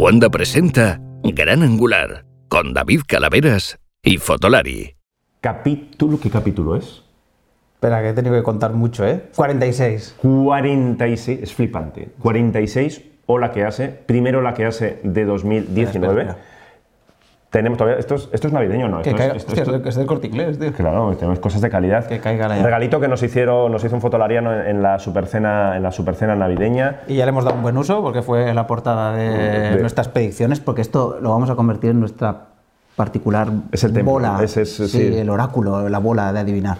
Cuanda presenta Gran Angular con David Calaveras y Fotolari. Capítulo, ¿qué capítulo es? Espera, que he tenido que contar mucho, ¿eh? 46. 46, es flipante. 46, o la que hace, primero la que hace de 2019. Espera, espera. Tenemos todavía, esto es, esto es navideño, ¿no? Que Esto caiga, es, esto- hostia, esto- es del- corte inglés, tío. Claro, tenemos cosas de calidad. Que caiga la- Regalito que nos hicieron, nos hizo un fotolariano en, en la supercena, en la supercena navideña. Y ya le hemos dado un buen uso porque fue la portada de, De- nuestras predicciones, porque esto lo vamos a convertir en nuestra particular Es el templo, bola. es- sí, sí. el oráculo, la bola de adivinar.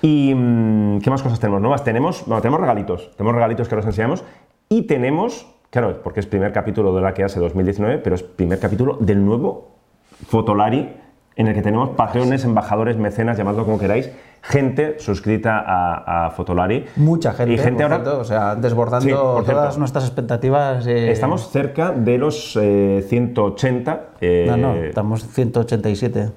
Y mm, ¿qué más cosas tenemos nuevas? Tenemos, bueno, tenemos regalitos, tenemos regalitos que os enseñamos y tenemos, claro, porque es primer capítulo de la que hace 2019, pero es primer capítulo del nuevo Fotolari en el que tenemos patreones, embajadores, mecenas, llamadlo como queráis, gente suscrita a, a Fotolari. Mucha gente, Y gente por ahora, cierto, o sea, desbordando Sí, por cierto. todas nuestras expectativas. eh, estamos cerca de los eh, 180. eh, No, no, estamos 187.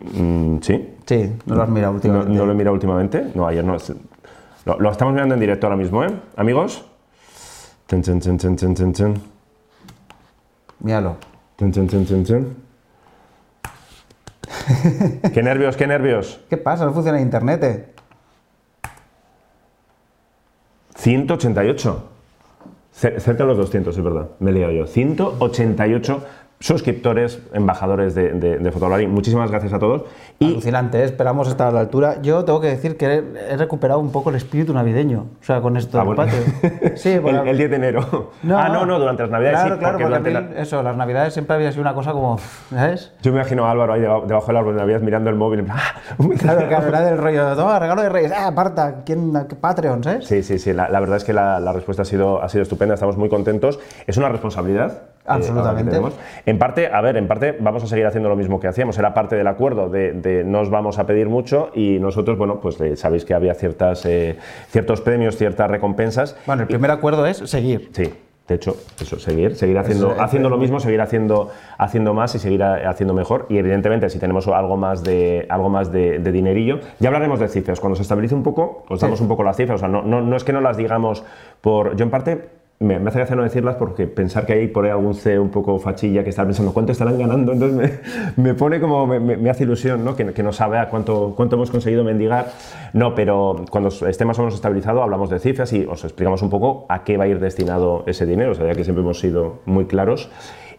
mm, sí, Sí, no lo has mirado últimamente. no lo he mirado últimamente. No, ayer no. Lo, lo estamos mirando en directo ahora mismo, ¿eh? Amigos. Ten, ten, ten, ten, ten, ten. Míralo. Ten, ten, ten, ten, ten. qué nervios, qué nervios. ¿Qué pasa? No funciona internet. eh? 188. Cer- Cerca de los 200, es verdad. Me he liado yo. 188 suscriptores, embajadores de, de, de Fotolari. Muchísimas gracias a todos. Y Alucinante, ¿eh? esperamos estar a la altura. Yo tengo que decir que he, he recuperado un poco el espíritu navideño, o sea, con esto Ah, del bueno. patio. Sí, bueno, el, el 10 de enero. ah, no, no, durante las navidades Claro, sí. claro, porque porque, durante la- eso, las navidades siempre había sido una cosa como, ¿sabes? Yo me imagino a Álvaro ahí debajo, del árbol de Navidad mirando el móvil. ¡ah! Claro, claro, era del rollo, toma, regalo de Reyes, ah, aparta, ¿quién? Patreon, ¿sabes? Sí, sí, sí. La, la verdad es que la, la respuesta ha sido, ha sido estupenda. Estamos muy contentos. Es una responsabilidad. Eh, Absolutamente. En parte, a ver, en parte vamos a seguir haciendo lo mismo que hacíamos. Era parte del acuerdo de, de no os vamos a pedir mucho y nosotros, bueno, pues eh, sabéis que había ciertas, eh, ciertos premios, ciertas recompensas. Bueno, el primer acuerdo es seguir. Sí, de hecho, eso, seguir, seguir haciendo, Eso, eh, haciendo lo mismo, seguir haciendo, haciendo más y seguir haciendo mejor. Y evidentemente, si tenemos algo más de, algo más de, de dinerillo, ya hablaremos de cifras. Cuando se estabilice un poco, os damos un poco las cifras. O sea, no, no, no es que no las digamos por. Yo, en parte. Me, me hace gracia no decirlas porque pensar que hay por ahí algún CEO un poco fachilla que está pensando cuánto estarán ganando, entonces me, me pone como, me, me- hace ilusión, ¿no? Que, que no sabe a cuánto, cuánto hemos conseguido mendigar. No, pero cuando esté más o menos estabilizado hablamos de cifras y os explicamos un poco a qué va a ir destinado ese dinero, o sea, ya que siempre hemos sido muy claros.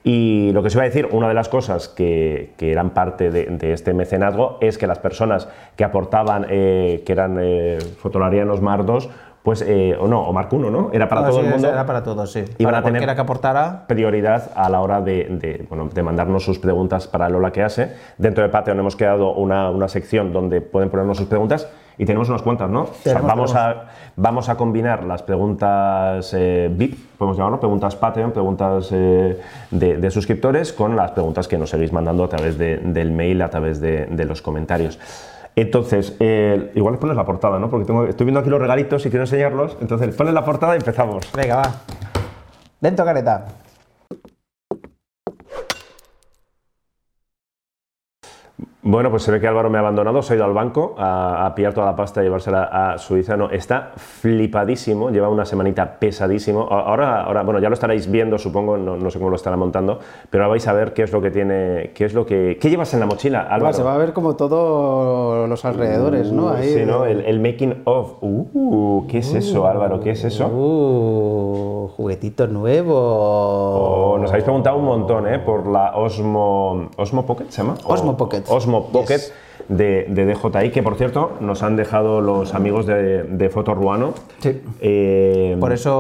Y lo que os iba a decir, una de las cosas que, que eran parte de, de este mecenazgo es que las personas que aportaban, eh, que eran eh, fotolarianos Mar 2, pues, eh, o no, o Mark 1, ¿no? Era para No, todo sí, el mundo Era para todos, sí. Iban para a tener- que aportara. prioridad a la hora de, de, bueno, de mandarnos sus preguntas para Lola que hace. Dentro de Patreon hemos creado una, una sección donde pueden ponernos sus preguntas y tenemos unas cuantas, ¿no? O sea, Tenemos, vamos. A, vamos a combinar las preguntas eh, VIP, podemos llamarlo, preguntas Patreon, preguntas eh, de, de suscriptores, con las preguntas que nos seguís mandando a través de- del mail, a través de, de los comentarios. Entonces, eh, igual les pones la portada, ¿no? Porque tengo- estoy viendo aquí los regalitos y quiero enseñarlos. Entonces, pones la portada y empezamos. Venga, va. Dentro, careta. Bueno, pues se ve que Álvaro me ha abandonado, se ha ido al banco a, a pillar toda la pasta y llevársela a Suiza. No, está flipadísimo, lleva una semanita pesadísimo. Ahora, ahora bueno, ya lo estaréis viendo, supongo, no, no sé cómo lo estará montando, pero ahora vais a ver qué es lo que tiene, qué es lo que... ¿Qué llevas en la mochila, Álvaro? se va a ver como todos los alrededores, ¿no? Uh, Ahí, sí, ¿no? El, el making of. Uh, ¿Qué es eso, Álvaro? ¿Qué es eso? Uh, juguetito nuevo. Oh, nos habéis preguntado un montón, ¿eh? Por la Osmo, Osmo Pocket, ¿se llama? Osmo Pocket. Osmo Pocket Yes. de, de DJI, que por cierto nos han dejado los amigos de, de Foto Ruano. Sí. Eh, Por eso,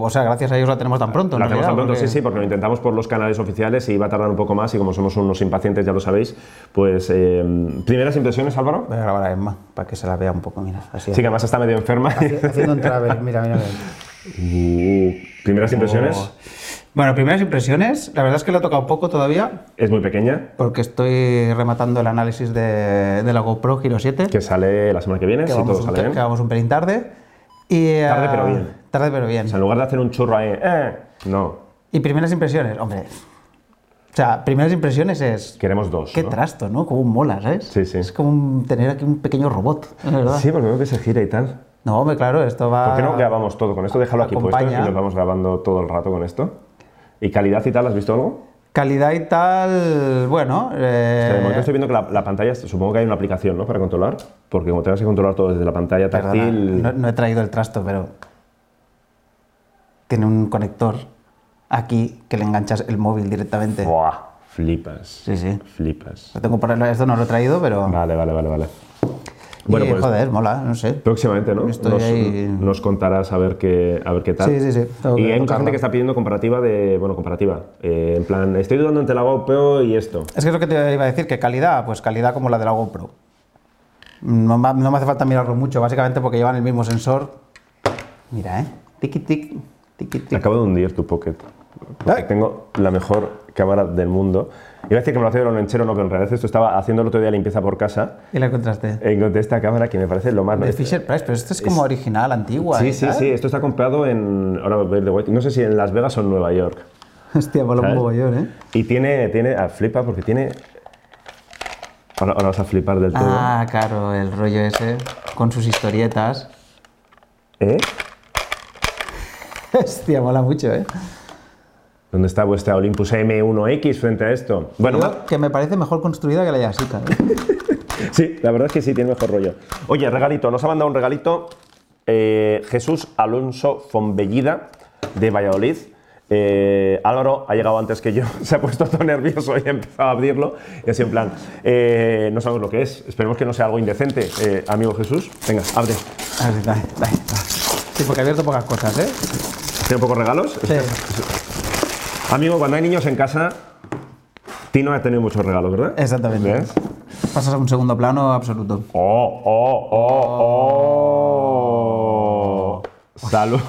o sea, gracias a ellos la tenemos tan pronto. la tenemos tan pronto, porque- sí, sí, porque lo intentamos por los canales oficiales y va a tardar un poco más y como somos unos impacientes, ya lo sabéis, pues eh, primeras impresiones, Álvaro. Voy a grabar a Emma para que se la vea un poco, mira. Así. Sí, que además está medio enferma. Haciendo un travel, mira, mira. mira. Uh, primeras impresiones. Bueno, primeras impresiones. La verdad es que lo he tocado poco todavía, Es muy pequeña, porque estoy rematando el análisis de, de la GoPro Hero 7. que sale la semana que viene, que si todo un, sale bien. que vamos un pelín tarde. Y, Tarde, pero bien. Tarde pero bien. O sea, en lugar de hacer un churro ahí, eh, no, Y primeras impresiones, hombre. O sea, primeras impresiones es. queremos dos. Qué ¿no? trasto, ¿no? Como un mola, ¿sabes? Sí, sí. Es como un- tener aquí un pequeño robot, verdad. Sí, porque veo que se gira y tal. No, hombre, claro, esto va. ¿Por qué no grabamos todo con esto? Déjalo aquí puesto y nos vamos grabando todo el rato con esto. ¿Y calidad y tal? ¿Has visto algo? Calidad y tal, bueno. O sea, de momento Eh, estoy viendo que la, la pantalla, supongo que hay una aplicación, ¿no? Para controlar, porque como tengas que controlar todo desde la pantalla perdona, táctil... no, no he traído el trasto, pero. Tiene un conector aquí que le enganchas el móvil directamente. Buah, flipas. Sí, sí. Flipas. Lo tengo por esto no lo he traído, pero. Vale, vale, vale, vale. Bueno, pues joder, mola, no sé. próximamente, ¿no? Nos, ahí- nos contarás a ver qué, a ver qué tal. Sí, sí, sí, tengo Y hay mucha gente que está pidiendo comparativa de, bueno, comparativa. eh, en plan, estoy dudando entre la GoPro y esto. Es que es lo que te iba a decir, que calidad, pues calidad como la de la GoPro. No me hace falta mirarlo mucho, básicamente porque llevan el mismo sensor. Mira, ¿eh? Tiki tic, tiki tic. Acabo de hundir tu pocket. Porque Ay. tengo la mejor cámara del mundo. Iba a decir que me lo hacía de lo lonchero, no, pero en realidad esto estaba haciendo el otro día limpieza por casa. Y la encontraste. Encontré esta cámara que me parece lo más... De Fisher Price, pero esto es como original, antigua. Sí, y sí, tal. sí. Esto está comprado en... Ahora voy a ver de White. No sé si en Las Vegas o en Nueva York. Hostia, mola un mogollón, ¿eh? Y tiene... tiene ah, flipa porque tiene... Ahora, ahora vas a flipar del todo. Ah, claro, el rollo ese, con sus historietas. ¿Eh? Hostia, mola mucho, ¿eh? ¿Dónde está vuestra Olympus M1X frente a esto? Bueno, que me parece mejor construida que la Yasica. ¿eh? sí, la verdad es que sí, tiene mejor rollo. Oye, regalito, nos ha mandado un regalito eh, Jesús Alonso Fonbellida de Valladolid. Eh, Álvaro ha llegado antes que yo, se ha puesto todo nervioso y ha empezado a abrirlo. Y así en plan, eh, no sabemos lo que es, esperemos que no sea algo indecente. Eh, amigo Jesús, venga, abre. Ver, dale, dale. Sí, porque he abierto pocas cosas, ¿eh? ¿Tiene pocos regalos? Sí. Amigo, cuando hay niños en casa, Tino ha tenido muchos regalos, ¿verdad? Exactamente. ¿Ves? Pasas a un segundo plano absoluto. Oh, oh, oh, oh. Salud.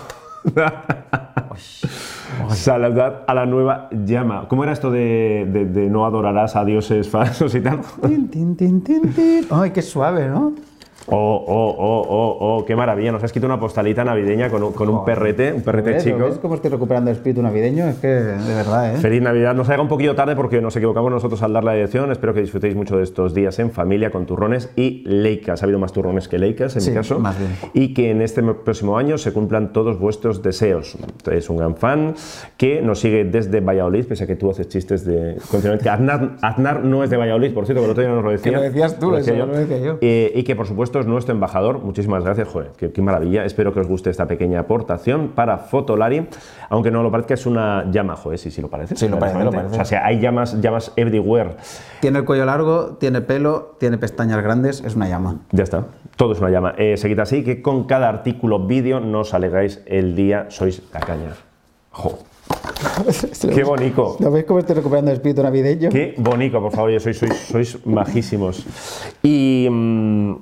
Saludad a la nueva llama. ¿Cómo era esto de, de- de no adorarás a dioses falsos y tal? Tin, tin, tin, tin, tin. Ay, qué suave, ¿no? Oh, oh, oh, oh, oh, qué maravilla. Nos has escrito una postalita navideña con un, con un perrete, un perrete ¿Ves? chico. ¿Ves cómo estoy recuperando el espíritu navideño? Es que, de verdad, ¿eh? Feliz Navidad. Nos ha llegado un poquito tarde porque nos equivocamos nosotros al dar la dirección. Espero que disfrutéis mucho de estos días en familia con turrones y leicas. Ha habido más turrones que leicas en Sí, mi caso. más bien. Y que en este próximo año se cumplan todos vuestros deseos. Es un gran fan que nos sigue desde Valladolid, pese a que tú haces chistes de continuamente. Aznar, Aznar no es de Valladolid, por cierto, que el otro día nos lo decía. lo decías tú, decía eso lo decía yo. Eh, y que por supuesto es nuestro embajador. Muchísimas gracias, joder, qué, qué maravilla. Espero que os guste esta pequeña aportación para Fotolari, aunque no lo parezca, es una llama, joder, sí, sí lo parece. Sí, lo parece, lo Honestamente. parece. O sea, hay llamas, llamas everywhere. Tiene el cuello largo, tiene pelo, tiene pestañas grandes, es una llama. Ya está, todo es una llama. Eh, seguid así, que con cada artículo vídeo no os alegáis el día, sois la caña. Jo, qué bonito. ¿Lo veis cómo estoy recuperando el espíritu navideño? Qué bonito, por favor, oye, sois, sois, sois majísimos. Y, mm,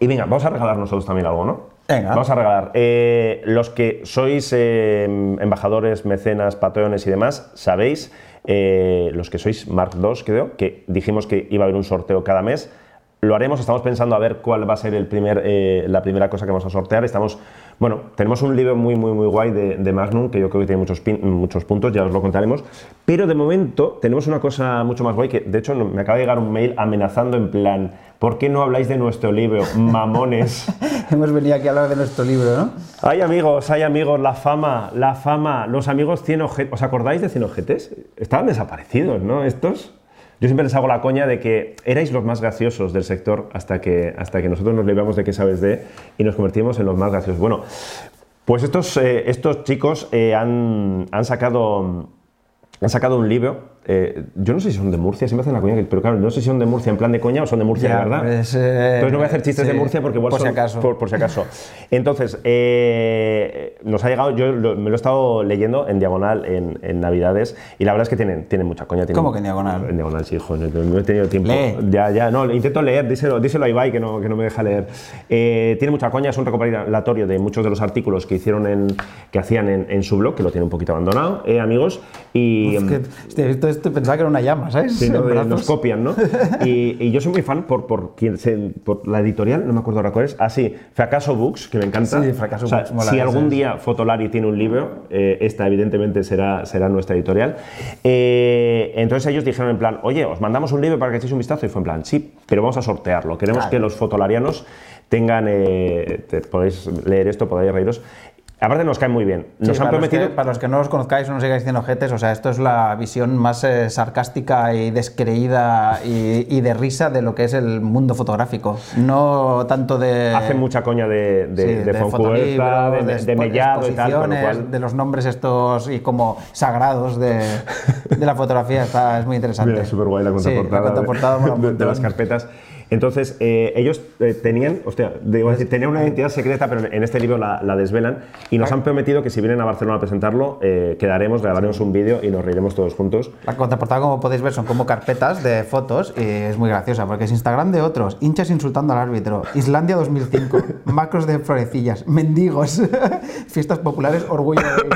y venga, vamos a regalar nosotros también algo, ¿no? Venga. Vamos a regalar. Eh, los que sois eh, embajadores, mecenas, patrones y demás, sabéis, eh, los que sois Mark II, creo, que dijimos que iba a haber un sorteo cada mes. Lo haremos, estamos pensando a ver cuál va a ser el primer, la primera cosa que vamos a sortear. Estamos, bueno, tenemos un libro muy, muy, muy guay de, de Magnum, que yo creo que tiene muchos, pin- muchos puntos, ya os lo contaremos. Pero de momento tenemos una cosa mucho más guay, que de hecho me acaba de llegar un mail amenazando en plan, ¿por qué no habláis de nuestro libro, mamones? Hemos venido aquí a hablar de nuestro libro, ¿no? Hay amigos, hay amigos, la fama, la fama, los amigos 100 ojetes. ¿Os acordáis de 100 ojetes? Estaban desaparecidos, ¿no? Estos. Yo siempre les hago la coña de que erais los más graciosos del sector hasta que, hasta que nosotros nos libramos de qué sabes de y nos convertimos en los más graciosos. Bueno, pues estos, eh, estos chicos eh, han, han sacado han sacado un libro. Eh, yo no sé si son de Murcia, siempre hacen la coña, pero claro, no sé si son de Murcia en plan de coña o son de Murcia Ya, de verdad. pues, eh, Entonces no voy a hacer chistes de sí, Murcia porque igual por si son- acaso. Por, por si acaso. Entonces, eh, nos ha llegado, yo lo- me lo he estado leyendo en diagonal en, en Navidades y la verdad es que tienen, tienen mucha coña. tienen- ¿Cómo que en diagonal? En diagonal, sí, joder, no, he tenido tiempo. Lee. Ya, ya, no, intento leer, díselo, díselo a Ibai que no, que no me deja leer. Eh, tiene mucha coña, es un recopilatorio de muchos de los artículos que hicieron en, que hacían en, en su blog, que lo tiene un poquito abandonado, eh, amigos. Y, Es que, visto esto y pensaba que era una llama, ¿sabes? Sí, nos copian, ¿no? Y, y yo soy muy fan por, por, quien se- por la editorial, no me acuerdo ahora cuál es. Ah, sí, Fracaso Books, que me encanta. Sí, Fracaso O sea, Books, mola, Si algún día Fotolari tiene un libro, eh, esta evidentemente será, será nuestra editorial. Eh, entonces ellos dijeron en plan, oye, os mandamos un libro para que echéis un vistazo. Y fue en plan, sí, pero vamos a sortearlo. Queremos Claro. que los fotolarianos tengan, eh, te- podéis leer esto, podéis reíros. Aparte nos caen muy bien. Nos Sí, han para, los que, para los que no los conozcáis o no sigáis diciendo jetes, o sea, esto es la visión más eh, sarcástica y descreída y, y de risa de lo que es el mundo fotográfico. No tanto de. Hacen mucha coña de, de, sí, de, Foncuberta, de, de expo- Mellado y tal, con lo exposiciones, cual... de los nombres estos y como sagrados de, de la fotografía. Está, es muy interesante. Mira, súper guay la Sí, contraportada, la contraportada de, de- de las carpetas. Entonces, eh, ellos eh, tenían, hostia, debo decir, tenían una identidad secreta, pero en este libro la, la desvelan y nos han prometido que si vienen a Barcelona a presentarlo, eh, quedaremos, grabaremos un vídeo y nos reiremos todos juntos. La contraportada, como podéis ver, son como carpetas de fotos y es muy graciosa porque es Instagram de otros, hinchas insultando al árbitro, Islandia 2005, macros de florecillas, mendigos, fiestas populares, orgullo de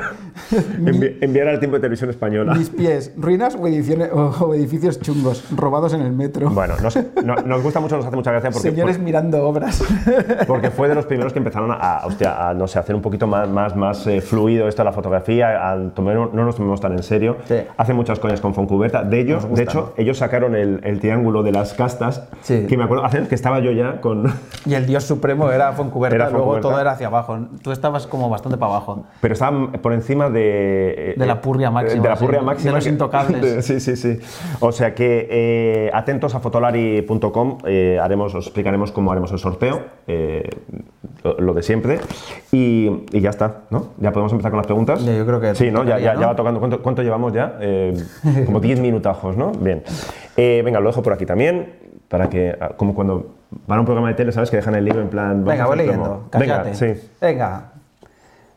Envi- enviar al tiempo de televisión española. mis pies, ruinas o, ediciones- o edificios chungos, robados en el metro, Bueno, nos, no- nos gusta mucho, nos hace mucha gracia porque, señores mirando obras. porque fue de los primeros que empezaron a, a, hostia, a, no sé, hacer un poquito más, más, más eh, fluido esto de la fotografía, a tomar- no nos tomemos tan en serio. Sí. Hacen muchas coñas con Foncuberta. De ellos, gusta, de hecho, ellos sacaron el, el triángulo de las castas, Sí. que me acuerdo hace que estaba yo ya con... y el dios supremo era Foncuberta, Era luego Fontcuberta. todo era hacia abajo. Tú estabas como bastante para abajo. Pero estaban por encima de... De la purria máxima, De la purria de máxima. los que- intocables. de- sí, sí, sí. O sea que eh, atentos a fotolari.com, eh, haremos, os explicaremos cómo haremos el sorteo, eh, lo, lo de siempre. Y, y ya está, ¿no? Ya podemos empezar con las preguntas. Yo creo que Sí, ¿no? Ya, tocaría, ya, ¿no? ya va tocando. ¿Cuánto, cuánto llevamos ya? Eh, como 10 minutajos, ¿no? Bien. Eh, venga, lo dejo por aquí también, para que, ah, como cuando van a un programa de tele, ¿sabes? Que dejan el libro en plan... Venga, voy leyendo. Venga, sí. Venga.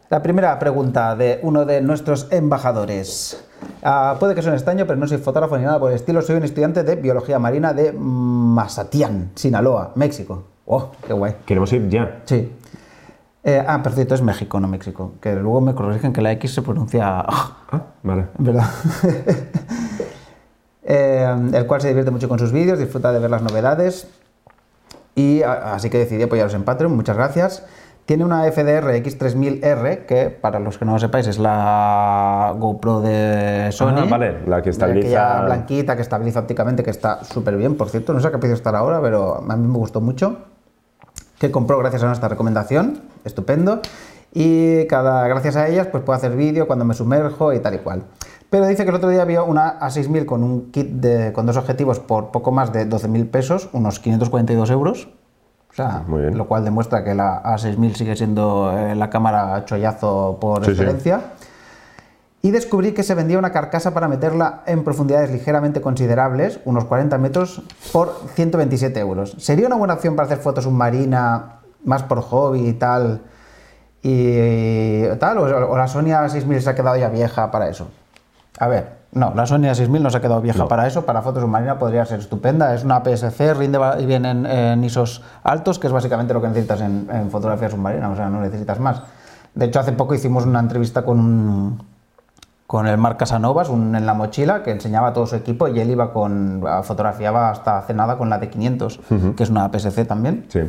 La primera pregunta de uno de nuestros embajadores. Ah, puede que suene extraño, pero no soy fotógrafo ni nada por el estilo. Soy un estudiante de biología marina de Mazatián, Sinaloa, México. ¡Oh, qué guay! Queremos ir ya. Sí. Eh, ah, perfecto, es México, no México. Que luego me corrigen que la X se pronuncia. Ah, vale. ¿Verdad? Eh, el cual se divierte mucho con sus vídeos, disfruta de ver las novedades. Y a- así que decidí apoyaros en Patreon, muchas gracias. Tiene una FDR X3000R, que para los que no lo sepáis es la GoPro de Sony. Ah, vale, la que estabiliza- Aquella blanquita, que estabiliza ópticamente, que está súper bien, por cierto. No sé a qué precio estará ahora, pero a mí me gustó mucho. Que compró gracias a nuestra recomendación, estupendo. Y cada, gracias a ellas pues puedo hacer vídeo cuando me sumerjo y tal y cual. Pero dice que el otro día vio una A6000 con un kit de, con dos objetivos por poco más de 12.000 pesos, unos 542 euros. O sea, Muy bien. lo cual demuestra que la A6000 sigue siendo eh, la cámara chollazo por Sí, sí. excelencia. Y descubrí que se vendía una carcasa para meterla en profundidades ligeramente considerables, unos 40 metros, por 127 euros. ¿Sería una buena opción para hacer fotos submarina, más por hobby y tal? Y tal, o, o la Sony A6000 se ha quedado ya vieja para eso. A ver, no, la Sony A6000 no se ha quedado vieja No. para eso, para fotos submarina podría ser estupenda. Es una PSC, rinde bien en, en ISOs altos, que es básicamente lo que necesitas en, en fotografía submarina, o sea, no necesitas más. De hecho, hace poco hicimos una entrevista con un, con el Marc Casanovas, un en la mochila, que enseñaba todo su equipo y él iba con, fotografiaba hasta hace nada con la de 500, que es una PSC también. Sí.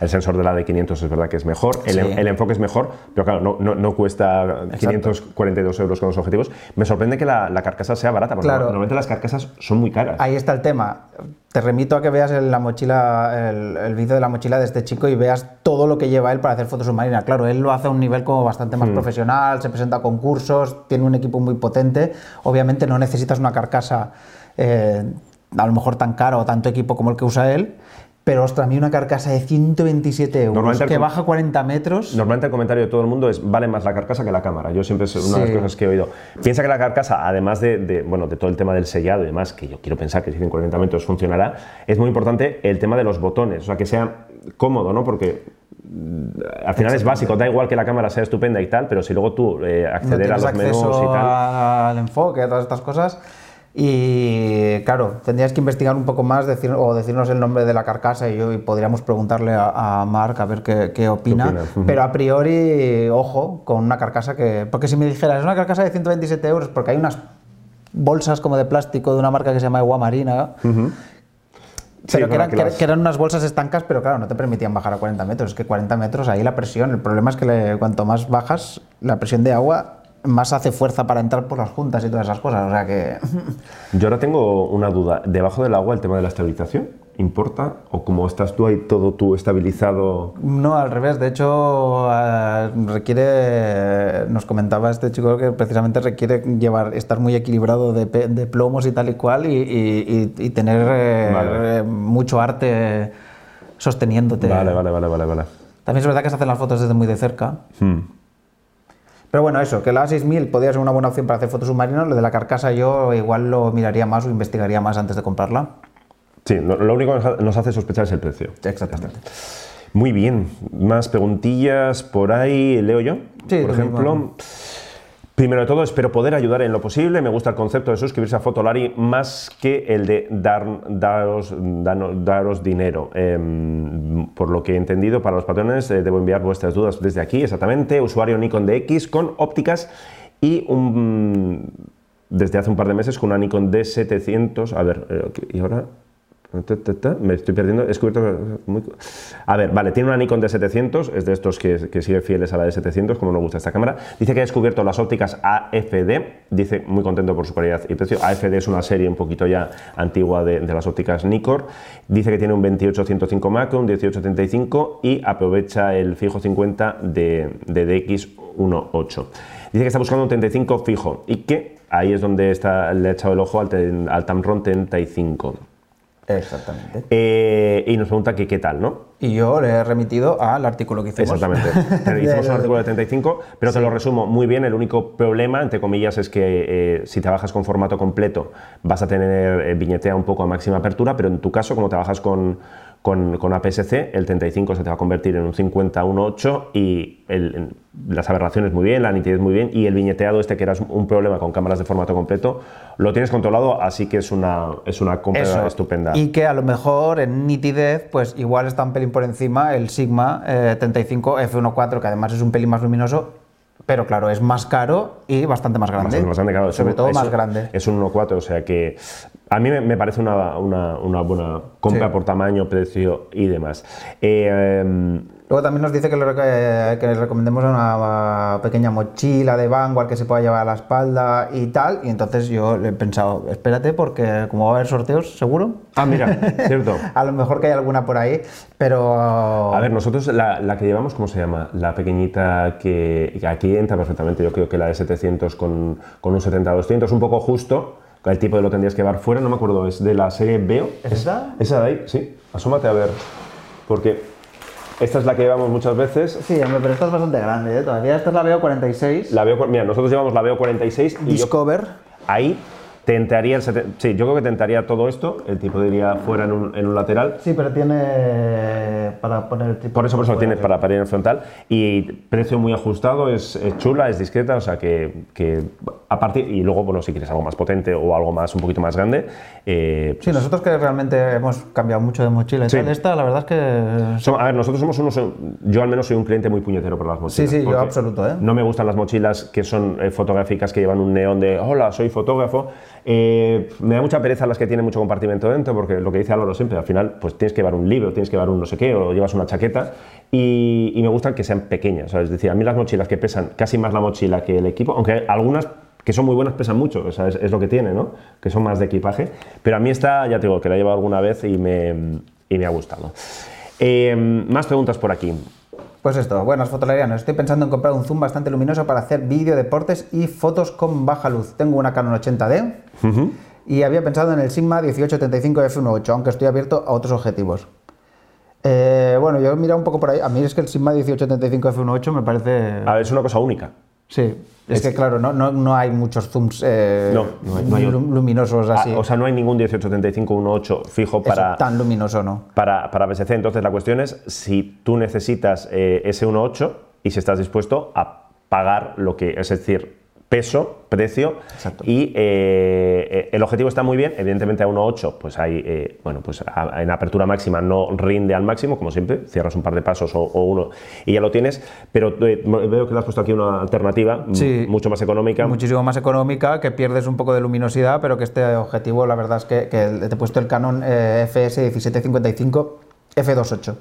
El sensor de la de 500 es verdad que es mejor, el, Sí. el enfoque es mejor, pero claro, no, no, no cuesta 542 euros con los objetivos. Me sorprende que la, la carcasa sea barata, porque Claro. normalmente las carcasas son muy caras. Ahí está el tema. Te remito a que veas el, la mochila, el, el vídeo de la mochila de este chico y veas todo lo que lleva él para hacer fotos submarinas. Claro, él lo hace a un nivel como bastante más profesional, se presenta a concursos, tiene un equipo muy potente. Obviamente no necesitas una carcasa eh, a lo mejor tan cara o tanto equipo como el que usa él. Pero ostras, a mí una carcasa de 127 euros que baja 40 metros. Normalmente el comentario de todo el mundo es vale más la carcasa que la cámara. Yo siempre es una de las Sí. cosas que he oído. Piensa que la carcasa, además de, de, bueno, de todo el tema del sellado y demás, que yo quiero pensar que si en 40 metros funcionará, es muy importante el tema de los botones, o sea, que sea cómodo, ¿no? Porque mm, al final es básico, da igual que la cámara sea estupenda y tal, pero si luego tú eh, no acceder a tienes los menús y tal. al enfoque, a todas estas cosas. Y claro, tendrías que investigar un poco más decir, o decirnos el nombre de la carcasa y, yo, y podríamos preguntarle a, a Marc a ver qué, qué opina. Ujú. Pero a priori, ojo, con una carcasa que... Porque si me dijeras, es una carcasa de 127 euros, porque hay unas bolsas como de plástico de una marca que se llama Agua Marina, Sí, pero que eran, que eran unas bolsas estancas, pero claro, no te permitían bajar a 40 metros. Es que 40 metros, ahí la presión, el problema es que le- cuanto más bajas, la presión de agua, más hace fuerza para entrar por las juntas y todas esas cosas. O sea que... Yo ahora tengo una duda. ¿Debajo del agua el tema de la estabilización importa? ¿O como estás tú ahí todo tú estabilizado? No, al revés. De hecho, eh, requiere, nos comentaba este chico que precisamente requiere llevar, estar muy equilibrado de, plomos y tal y cual y, y- tener eh, Vale. eh, mucho arte sosteniéndote. Vale, vale, vale, vale, vale. También es verdad que se hacen las fotos desde muy de cerca. Hmm. Pero bueno, eso, que la A6000 podría ser una buena opción para hacer fotos submarinas, lo de la carcasa yo igual lo miraría más o investigaría más antes de comprarla. Sí, lo, único que nos ha- nos hace sospechar es el precio. Exactamente. Muy bien, más preguntillas por ahí, leo yo. Sí, por lo ejemplo. mismo. Primero de todo, espero poder ayudar en lo posible. Me gusta el concepto de suscribirse a Fotolari más que el de dar, daros, daros dinero. Em, por lo que he entendido, para los patrones eh, debo enviar vuestras dudas desde aquí, exactamente. Usuario Nikon DX con ópticas y un, desde hace un par de meses con una Nikon D700. A ver, eh, y ahora Me estoy perdiendo. He descubierto. A ver, vale, tiene una Nikon D700, es de estos que, que sigue fieles a la D700, como nos gusta esta cámara. Dice que ha descubierto las ópticas AFD, dice muy contento por su calidad y precio. AFD es una serie un poquito ya antigua de, las ópticas Nikon. Dice que tiene un 28-105 macro, un 18-35 y aprovecha el fijo 50 de, de DX18. Dice que está buscando un 35 fijo y que ahí es donde está, le ha echado el ojo al, al Tamron 35. Exactamente. Eh, y nos pregunta que qué tal, ¿no? Y yo le he remitido al artículo que hicimos. Exactamente. Hicimos un artículo de 35, pero te lo resumo muy bien. El único problema, entre comillas, es que eh, si trabajas con formato completo vas a tener eh, viñetea un poco a máxima apertura, pero en tu caso, como trabajas con, con, con APS-C, el 35 se te va a convertir en un 50-1.8 y el- las aberraciones muy bien, la nitidez muy bien y el viñeteado este que era un problema con cámaras de formato completo, lo tienes controlado, así que es una, es una compra Eso. estupenda. Y que a lo mejor en nitidez, pues igual está un pelín por encima el Sigma eh, 35 F1.4, que además es un pelín más luminoso, pero claro, es más caro y bastante más grande. Bastante más grande, claro. Sobre un- todo es- más grande. Es un 1.4, o sea que a mí me, parece una, una- una buena compra Sí. por tamaño, precio y demás. Eh, em, Luego también nos dice que, que le recomendemos una pequeña mochila de Vanguard que se pueda llevar a la espalda y tal. Y entonces yo le he pensado, espérate, porque como va a haber sorteos, seguro. ah, mira, cierto. A lo mejor que hay alguna por ahí, pero. A ver, nosotros la, la que llevamos, ¿cómo se llama? La pequeñita que, que aquí entra perfectamente. Yo creo que la de 700 con, con un 70-200, un poco justo. El tipo de lo tendrías que llevar fuera, no me acuerdo, es de la serie Veo. ¿Es esa? Esa de ahí, sí. Asómate a ver. Porque esta es la que llevamos muchas veces. Sí, hombre, pero esta es bastante grande, ¿eh? Todavía esta es la veo 46. La veo, mira, nosotros llevamos la Veo 46 y yo Discover. Ahí te entraría el seten- Sí, yo creo que te entraría todo esto. El tipo diría fuera en un, en un lateral. Sí, pero tiene para poner el tipo. Por eso, por eso lo tienes para parir en frontal. Y precio muy ajustado, es, es chula, es discreta, o sea que, que a partir. Y luego, bueno, si quieres algo más potente o algo más, un poquito más grande. eh, Sí, nosotros que realmente hemos cambiado mucho de mochila y Sí. tal, esta la verdad es que. Som- a ver, nosotros somos unos. Yo al menos soy un cliente muy puñetero por las mochilas. Sí, sí, yo absoluto, ¿eh? No me gustan las mochilas que son eh, fotográficas que llevan un neón de hola, soy fotógrafo. Eh, me da mucha pereza las que tienen mucho compartimento dentro, porque lo que dice Álvaro siempre, al final, pues tienes que llevar un libro, tienes que llevar un no sé qué, o llevas una chaqueta. Y, me gustan que sean pequeñas. Es decir, a mí las mochilas que pesan casi más la mochila que el equipo, aunque algunas que son muy buenas pesan mucho, es lo que tiene, ¿no? Que son más de equipaje. Pero a mí esta, ya te digo, que la he llevado alguna vez y me, y me ha gustado. Eh, más preguntas por aquí. Pues esto, buenas fotolarianos. Estoy pensando en comprar un zoom bastante luminoso para hacer vídeo, deportes y fotos con baja luz. Tengo una Canon 80D y había pensado en el Sigma 1875 f1.8, aunque estoy abierto a otros objetivos. Eh, bueno, yo he mirado un poco por ahí. A mí es que el Sigma 1875 f1.8 me parece. A ver, es una cosa única. Sí, es, que, claro, no, no, no hay muchos zooms eh, No, hay- luminosos así. Ah, o sea, no hay ningún 1875 1.8 fijo Eso, para, tan luminoso, ¿no? para, para PSC. Entonces, la cuestión es si tú necesitas eh, ese 1.8 y si estás dispuesto a pagar lo que es decir, peso, precio Exacto. y eh, eh, el objetivo está muy bien, evidentemente a 1.8 pues hay, eh, bueno, pues a- en apertura máxima no rinde al máximo, como siempre, cierras un par de pasos o, o uno y ya lo tienes, pero eh, veo que le has puesto aquí una alternativa Sí. mucho más económica. muchísimo más económica, que pierdes un poco de luminosidad, pero que este objetivo, la verdad es que, que te he puesto el Canon FS 1755 F28,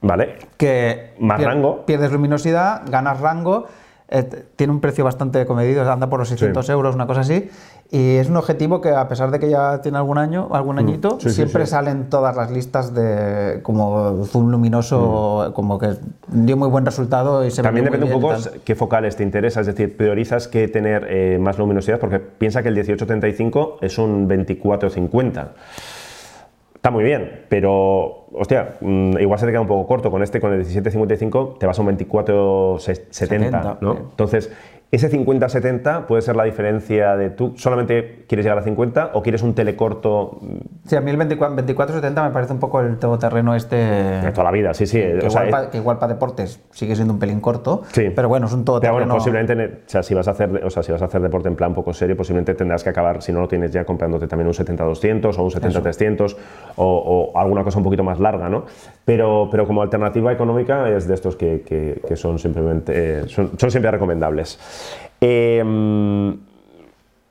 ¿Vale? que Más rango. pierdes luminosidad, ganas rango, eh, tiene un precio bastante comedido, anda por los 600 euros, una cosa así. Y es un objetivo que a pesar de que ya tiene algún año, algún añito, Mm. Sí, sí, siempre sí. salen todas las listas de como zoom luminoso, Mm. como que dio muy buen resultado y se También depende un poco qué focales te interesa, es decir, priorizas que tener eh, más luminosidad, porque piensa que el 1835 es un 2450. Está muy bien, pero, hostia, mm, igual se te queda un poco corto. Con este, con el 1755, te vas a un 2470, 70, ¿no? Entonces, ese 50-70 puede ser la diferencia de tú solamente quieres llegar a 50 o quieres un telecorto Sí, a mí el 24 2470 me parece un poco el todoterreno este... de toda la vida, sí, sí. Que o igual, es- pa- que igual para deportes sigue siendo un pelín corto, Sí. pero bueno, es un Pero todoterreno. bueno, posiblemente, o sea, si vas a hacer, o sea, si vas a hacer deporte en plan poco serio, posiblemente tendrás que acabar, si no lo tienes ya, comprándote también un 70-200 o un 70-300 o, o alguna cosa un poquito más larga, ¿no? Pero, pero como alternativa económica es de estos que, que- que son simplemente, eh, son, son siempre recomendables. Eh,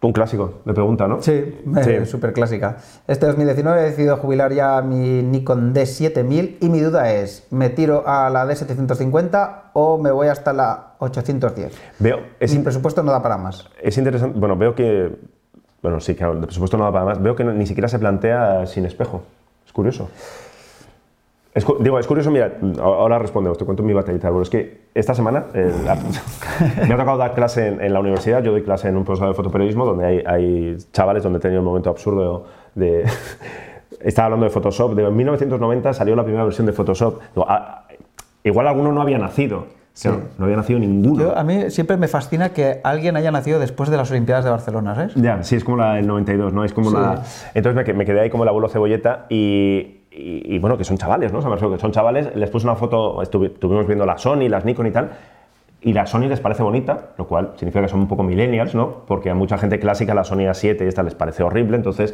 un clásico de pregunta, ¿no? Sí, Sí. súper clásica. Este 2019 he decidido jubilar ya mi Nikon D7000 y mi duda es, ¿me tiro a la D750 o me voy hasta la 810? Veo, es, mi in- presupuesto no da para más. es interesante, bueno, veo que, bueno, sí, claro, de presupuesto no da para más, veo que no- ni siquiera se plantea sin espejo. Es curioso. Es digo, es curioso, mira, ahora respondemos, te cuento mi batallita, pero es que esta semana eh, me ha tocado dar clase en, en la universidad, yo doy clase en un posgrado de fotoperiodismo donde hay, hay chavales donde he tenido un momento absurdo de... Estaba hablando de Photoshop, de en 1990 salió la primera versión de Photoshop. Digo, ah, igual alguno no había nacido, Claro, no había nacido ninguno. Yo- a mí siempre me fascina que alguien haya nacido después de las Olimpiadas de Barcelona, ¿sabes? Ya, sí, es como la del 92, ¿no? Es como Sí. la... Entonces me, me quedé ahí como el abuelo cebolleta y, y- y bueno, que son chavales, ¿no? O sea, me refiero que son chavales, les puse una foto, estuvi- estuvimos viendo la Sony, las Nikon y tal, y la Sony les parece bonita, lo cual significa que son un poco millennials, ¿no? Porque a mucha gente clásica la Sony A7 y esta les parece horrible, entonces...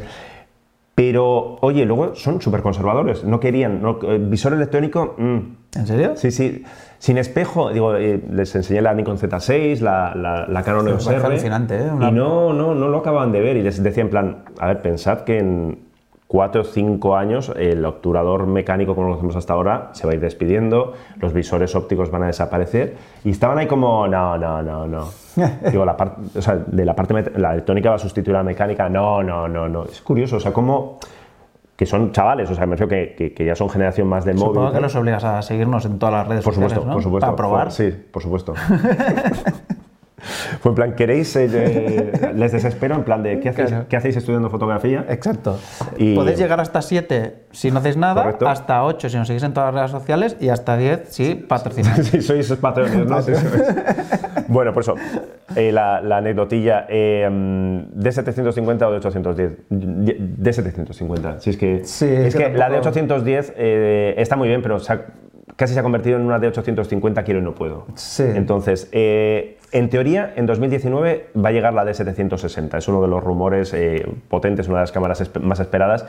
Pero, oye, luego son súper conservadores, no querían, no- eh, visor electrónico... mm, ¿En serio? Sí, sí. Sin espejo, digo, eh, les enseñé la Nikon Z6, la, la, la Canon EOS R, alucinante, ¿eh? Una- Y no, no, no lo acababan de ver. Y les decía en plan, a ver, pensad que en cuatro o cinco años el obturador mecánico como lo conocemos hasta ahora se va a ir despidiendo, los visores ópticos van a desaparecer. Y estaban ahí como, no, no, no, no. Digo, la parte, o sea, de la parte, la electrónica va a sustituir a la mecánica, no, no, no, no. Es curioso, o sea, como que son chavales, o sea, me refiero que, que, que ya son generación más de móvil. Supongo que los obligas a seguirnos en todas las redes Por sociales, supuesto, ¿no? por supuesto. Para probar. Sí, por supuesto. Fue en plan, ¿queréis? eh, les desespero, en plan de, ¿qué hacéis, Claro. ¿qué hacéis estudiando fotografía? Exacto. Y- Podéis llegar hasta 7 si no hacéis nada, Correcto. hasta 8 si nos seguís en todas las redes sociales y hasta 10 si patrocináis. Sí, sois patrones, ¿no? Sí, sois. bueno, por eso, eh, la, la anecdotilla, eh, ¿de 750 o de 810? De 750. Si es que, Sí, es que que la de tampoco- 810 eh, está muy bien, pero se ha- casi se ha convertido en una de 850 quiero y no puedo. Sí. Entonces, eh, en teoría, en 2019 va a llegar la de 760. Es uno de los rumores eh, potentes, una de las cámaras más esperadas.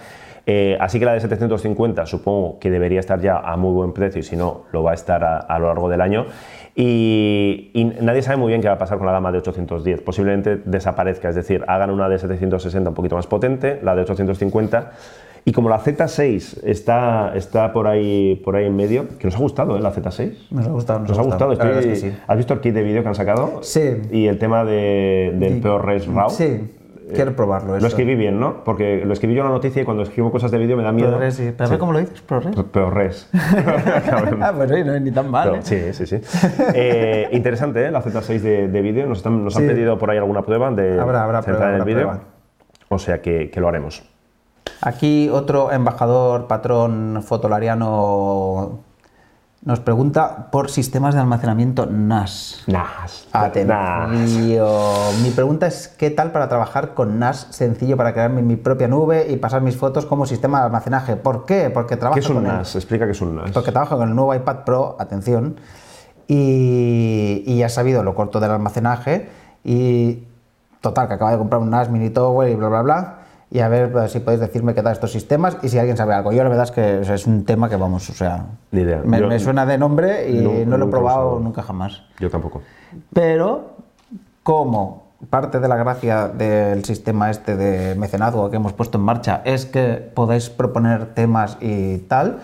Eh, así que la de 750 supongo que debería estar ya a muy buen precio y si no, lo va a estar a, a lo largo del año. Y, y nadie sabe muy bien qué va a pasar con la gama de 810. Posiblemente desaparezca, es decir, hagan una de 760 un poquito más potente, la de 850. Y como la Z6 está, está por, ahí, por ahí en medio, que nos ha gustado ¿eh? la Z6. Nos ha gustado, nos, Nos ha gustado. Verdad estoy- es que sí. ¿Has visto el kit de vídeo que han sacado? Sí. Y el tema de, del Y- ProRes RAW. Sí, quiero probarlo. Lo escribí bien, ¿no? Porque lo escribí yo en la noticia y cuando escribo cosas de vídeo me da miedo. ProRes, sí. ¿Pero ver cómo lo dices? ¿ProRes? ProRes. Ah, pues sí, no es ni tan mal. Pero- ¿eh? sí, sí, sí. Eh, interesante, ¿eh? La Z6 de, de vídeo. Nos, están- nos han Sí. pedido por ahí alguna prueba de Habrá- habrá centrar prueba, en el vídeo. O sea que, que lo haremos. Aquí otro embajador, patrón fotolariano nos pregunta por sistemas de almacenamiento NAS. NAS. Atención. Mi pregunta es ¿qué tal para trabajar con NAS sencillo para crearme mi propia nube y pasar mis fotos como sistema de almacenaje? ¿Por qué? Porque trabajo ¿Qué es un con el- NAS? Explica qué es un NAS. porque trabajo con el nuevo iPad Pro, atención, y, y ya he sabido lo corto del almacenaje y total, que acabo de comprar un NAS Mini Tower y bla, bla, bla. Y a ver pues, si podéis decirme qué tal estos sistemas y si alguien sabe algo. Yo la verdad es que o sea, es un tema que vamos, o sea, Ni idea. Me, Yo- me suena de nombre y no lo he probado usado. nunca jamás. Yo tampoco. Pero, como parte de la gracia del sistema este de mecenazgo que hemos puesto en marcha es que podáis proponer temas y tal,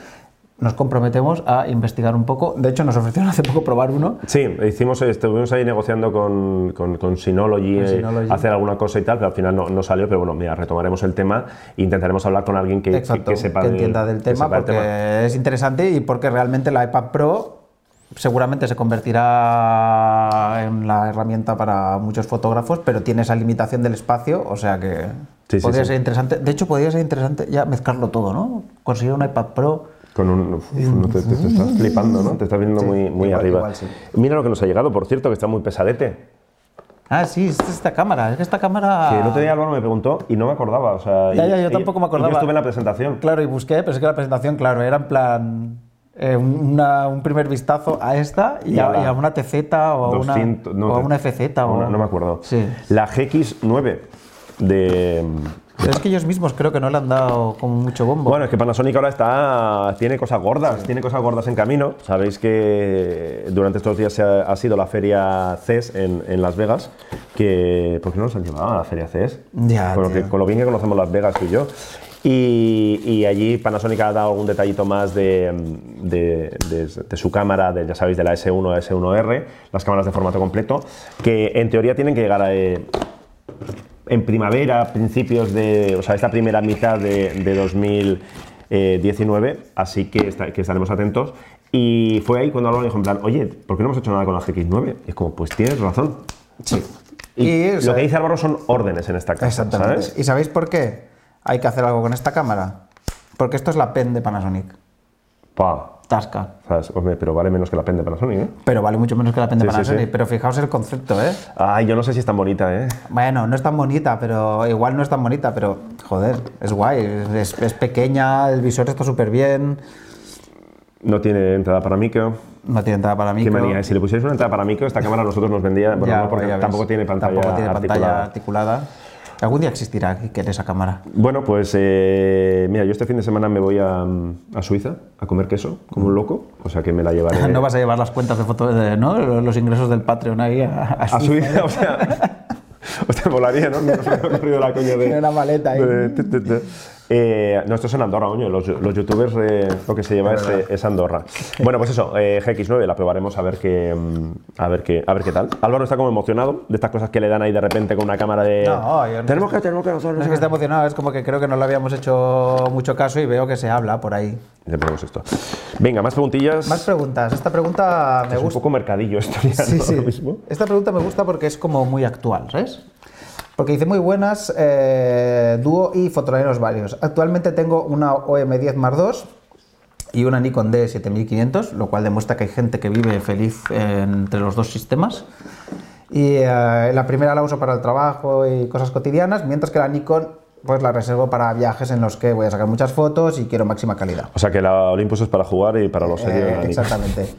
nos comprometemos a investigar un poco. De hecho, nos ofrecieron hace poco probar uno. Sí, hicimos, estuvimos ahí negociando con, con, con Synology, eh, Synology. hacer alguna cosa y tal, pero al final no, no salió. Pero bueno, mira, retomaremos el tema e intentaremos hablar con alguien que, que- Exacto, que sepa que entienda del que tema, porque es interesante y porque realmente la iPad Pro seguramente se convertirá en la herramienta para muchos fotógrafos, pero tiene esa limitación del espacio, o sea que Sí, sí, podría sí. ser interesante. De hecho, podría ser interesante ya mezclarlo todo, ¿no? Conseguir un iPad Pro. Con un, uf, no te, te- te estás flipando, ¿no? Te estás viendo muy, muy igual- arriba. igual sí. Mira lo que nos ha llegado, por cierto, que está muy pesadete. Ah, sí, es esta cámara. Es que esta cámara. Que el otro día Álvaro me preguntó y no me acordaba. O sea, Ya, y- ya, yo y- tampoco me y acordaba. yo estuve en la presentación. Claro, y busqué, pero es que la presentación, claro, era en plan. eh, una- un primer vistazo a esta y, Y a, la y a una TZ o a, 200, una, no, o a una FZ. o, una- no me acuerdo. Sí. La GX9 de. Pero es que ellos mismos creo que no le han dado como mucho bombo. Bueno, es que Panasonic ahora está, tiene cosas gordas, tiene cosas gordas en camino. Sabéis que durante estos días ha, ha sido la feria CES en, en Las Vegas, que ¿por qué no nos han llevado a la feria CES? Ya, con, lo que- tío. con lo bien que conocemos Las Vegas tú y yo. Y, y allí Panasonic ha dado algún detallito más de, de- de- de su cámara, ya sabéis, de la S1 a S1R, las cámaras de formato completo, que en teoría tienen que llegar a, eh, en primavera, principios de, o sea, esta primera mitad de, de 2019, así que, que estaremos atentos. Y fue ahí cuando Álvaro dijo en plan, oye, ¿por qué no hemos hecho nada con la GX9? Y es como, pues tienes razón. sí. Y, lo que dice Álvaro son órdenes en esta casa, Exactamente. ¿sabes? ¿Y sabéis por qué hay que hacer algo con esta cámara? Porque esto es la pen de Panasonic. Pa, Tasca. ¿sabes? Hombre, pero vale menos que la pen de Panasonic, ¿eh? Pero vale mucho menos que la pen de Sí, sí, Panasonic. sí. Pero fijaos el concepto, ¿eh? Ay, yo no sé si es tan bonita, ¿eh? Bueno, no es tan bonita, pero igual no es tan bonita, pero joder, es guay. Es, es pequeña, el visor está súper bien, No tiene entrada para micro. no tiene entrada para Qué micro. manía, ¿eh? si le pusierais una entrada para micro, esta cámara a nosotros nos vendía, bueno, Ya, no, porque ya ves. tampoco tiene pantalla Tampoco tiene pantalla articulada. Algún día existirá que quiere esa cámara. Bueno, pues eh, mira, yo este fin de semana me voy a, a Suiza a comer queso, como un loco, o sea que me la llevaré. No vas a llevar las cuentas de fotos, de, ¿no? Los ingresos del Patreon ahí a, a a Suiza, o sea. Hostia, molaría, ¿no? No se me ha ocurrido la coña de. Tiene una maleta ahí. de- de- de- de- Eh, no, esto es en Andorra, coño. Los, los youtubers eh, lo que se lleva es, es Andorra. Bueno, pues eso, eh, GX9 la probaremos a ver qué mm, a ver qué a ver qué tal. Álvaro está como emocionado de estas cosas que le dan ahí de repente con una cámara de. No, yo no- tenemos que, tenemos que hacer. No es que esté emocionado, es como que creo que no le habíamos hecho mucho caso y veo que se habla por ahí. Le ponemos esto. Venga, más preguntillas. Más preguntas. Esta pregunta me es un gusta. poco mercadillo esto ya, Sí, ¿no? sí. Ahora mismo. Esta pregunta me gusta porque es como muy actual, ¿sabes? Porque dice muy buenas, eh, dúo y fotolaneros varios. Actualmente tengo una OM10 Mark II y una Nikon D7500, lo cual demuestra que hay gente que vive feliz entre los dos sistemas. Y eh, la primera la uso para el trabajo y cosas cotidianas, mientras que la Nikon pues la reservo para viajes en los que voy a sacar muchas fotos y quiero máxima calidad. O sea que la Olympus es para jugar y para los Eh, serios. Dani. exactamente.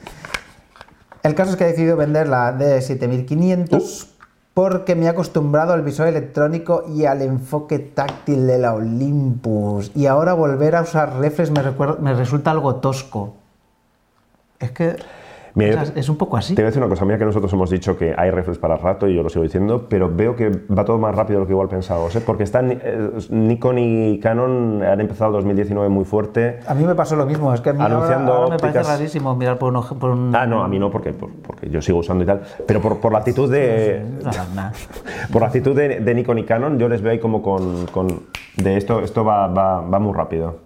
El caso es que he decidido vender la D7500 porque me he acostumbrado al visor electrónico y al enfoque táctil de la Olympus. Y ahora volver a usar reflex me, me resulta algo tosco. Es que Mira, es, un poco así. Te voy a decir una cosa, mira que nosotros hemos dicho que hay reflex para rato y yo lo sigo diciendo, pero veo que va todo más rápido de lo que igual pensábamos, ¿eh? porque están, eh, Nikon y Canon han empezado 2019 muy fuerte. A mí me pasó lo mismo, es que a mí Anunciando ahora, me parece rarísimo mirar por un... oje- Por un Ah, no, a mí no, porque, por- porque yo sigo usando y tal, pero por, por la actitud de... Por la actitud de, de Nikon y Canon, yo les veo ahí como con... con- de esto, esto va, va, va muy rápido.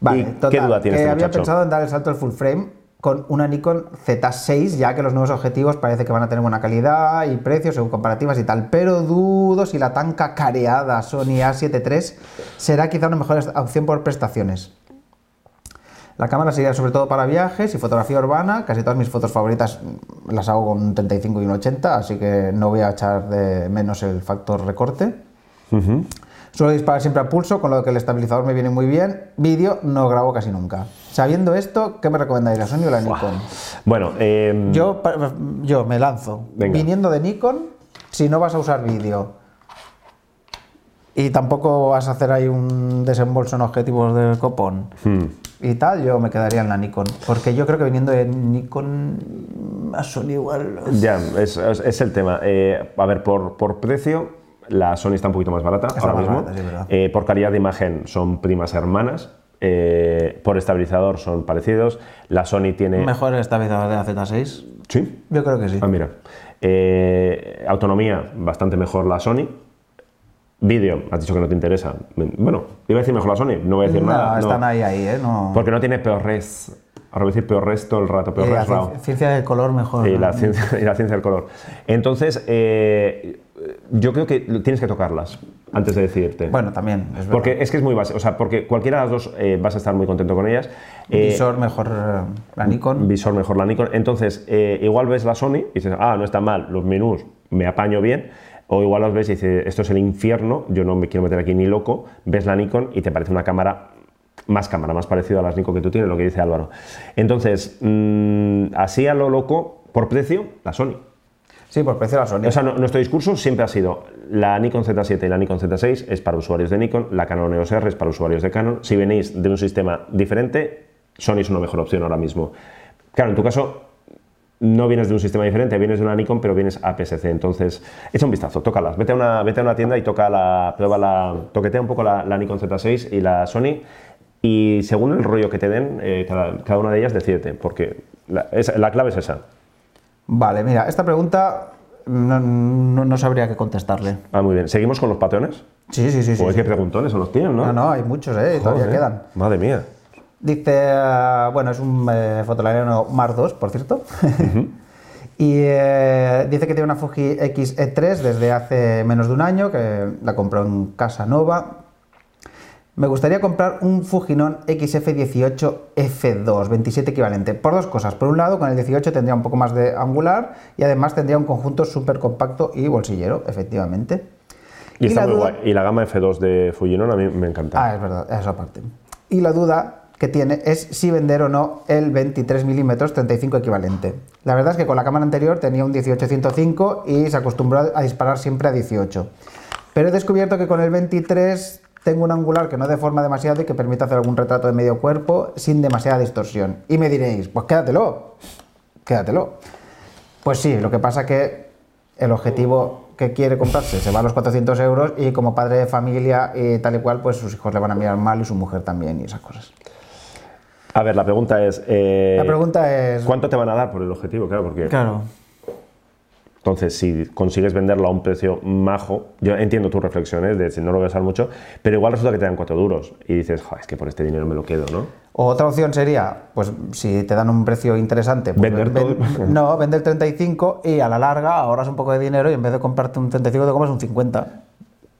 Vale, ¿Y total, qué duda tiene que este había muchacho? pensado en dar el salto al full frame con una Nikon Z6, ya que los nuevos objetivos parece que van a tener buena calidad y precios según comparativas y tal, pero dudo si la tan cacareada Sony A7 III será quizá una mejor opción por prestaciones. La cámara sería sobre todo para viajes y fotografía urbana. Casi todas mis fotos favoritas mm, las hago con un 35 y un 80, así que no voy a echar de menos el factor recorte. Suelo disparar siempre a pulso, con lo que el estabilizador me viene muy bien. Vídeo no grabo casi nunca. Sabiendo esto, ¿qué me recomendáis, la Sony o la Nikon? Bueno, eh, Yo, yo me lanzo. Venga. Viniendo de Nikon, si no vas a usar vídeo y tampoco vas a hacer ahí un desembolso en objetivos del copón hmm. y tal, yo me quedaría en la Nikon. Porque yo creo que viniendo de Nikon, a Sony igual. Ya, es, es- es el tema. Eh, a ver, por, por precio, la Sony está un poquito más barata Está ahora más mismo. barata, sí, verdad. Eh, por calidad de imagen son primas hermanas. eh, por estabilizador son parecidos. La Sony tiene. Mejor el estabilizador de la Z6. Sí. Yo creo que sí. Ah, mira. Eh, autonomía, bastante mejor la Sony. Vídeo, has dicho que no te interesa. Bueno, iba a decir mejor la Sony, no voy a decir no, nada. no. están ahí, ahí, ¿eh? No... Porque no tiene peor res. Ahora voy a decir peor res todo el rato, peor Y la ciencia- ciencia del color mejor. Y la, ciencia, y la ciencia del color. Entonces, eh, yo creo que tienes que tocarlas antes de decidirte. Bueno, también, es verdad. porque es que es muy básico. O sea, porque cualquiera de las dos eh, vas a estar muy contento con ellas. Eh, Visor mejor eh, la Nikon. visor mejor la Nikon. Entonces, eh, igual ves la Sony y dices, ah, no está mal, los menús me apaño bien. O igual los ves y dices, esto es el infierno, yo no me quiero meter aquí ni loco. Ves la Nikon y te parece una cámara, más cámara, más parecida a las Nikon que tú tienes, lo que dice Álvaro. Entonces, mm, así a lo loco, por precio, la Sony. Sí, por precio la Sony. O sea, no- nuestro discurso siempre ha sido la Nikon Z7 y la Nikon Z6 es para usuarios de Nikon, la Canon EOS R es para usuarios de Canon. Si venís de un sistema diferente, Sony es una mejor opción ahora mismo. Claro, en tu caso no vienes de un sistema diferente, vienes de una Nikon, pero vienes a PSC. Entonces, echa un vistazo, tócalas. Vete a una, vete a una tienda y toca la, prueba la, toquetea un poco la, la Nikon Z6 y la Sony. Y según el rollo que te den, eh, cada, cada una de ellas, decídete, porque la, es- la clave es esa. Vale, mira, esta pregunta no, no- no sabría qué contestarle. Ah, muy bien. ¿Seguimos con los patrones? Sí, sí, sí. sí, Joder, sí. qué preguntones son los tíos, ¿no? No, no, hay muchos, ¿eh? Todavía quedan. Madre mía. Dice, eh, bueno, es un eh, Fotolariano Mar 2, por cierto. y eh, dice que tiene una Fuji X-E3 desde hace menos de un año, que la compró en Casa Nova. Me gustaría comprar un Fujinon XF18 F2, 27 equivalente, por dos cosas. Por un lado, con el 18 tendría un poco más de angular y además tendría un conjunto súper compacto y bolsillero, efectivamente. Y, está la muy duda- guay. Y la gama F2 de Fujinon a mí me encanta. Ah, es verdad, eso aparte. Y la duda que tiene es si vender o no el 23 mm 35 equivalente. La verdad es que con la cámara anterior tenía un 18-105 y se acostumbró a disparar siempre a 18. Pero he descubierto que con el 23 tengo un angular que no deforma demasiado y que permite hacer algún retrato de medio cuerpo sin demasiada distorsión. Y me diréis, pues quédatelo, quédatelo. Pues sí, lo que pasa que el objetivo que quiere comprarse se va a los 400 euros y como padre de familia y tal y cual, pues sus hijos le van a mirar mal y su mujer también y esas cosas. A ver, la pregunta es... eh, La pregunta es... ¿Cuánto te van a dar por el objetivo? Claro, porque... Claro. Entonces, si consigues venderlo a un precio majo, yo entiendo tus reflexiones de si no lo voy a usar mucho, pero igual resulta que te dan cuatro duros y dices, "Jo, es que por este dinero me lo quedo, ¿no? Otra opción sería, pues si te dan un precio interesante, pues, Vender todo. no, vender 35 y a la larga ahorras un poco de dinero y en vez de comprarte un 35 te compras un 50.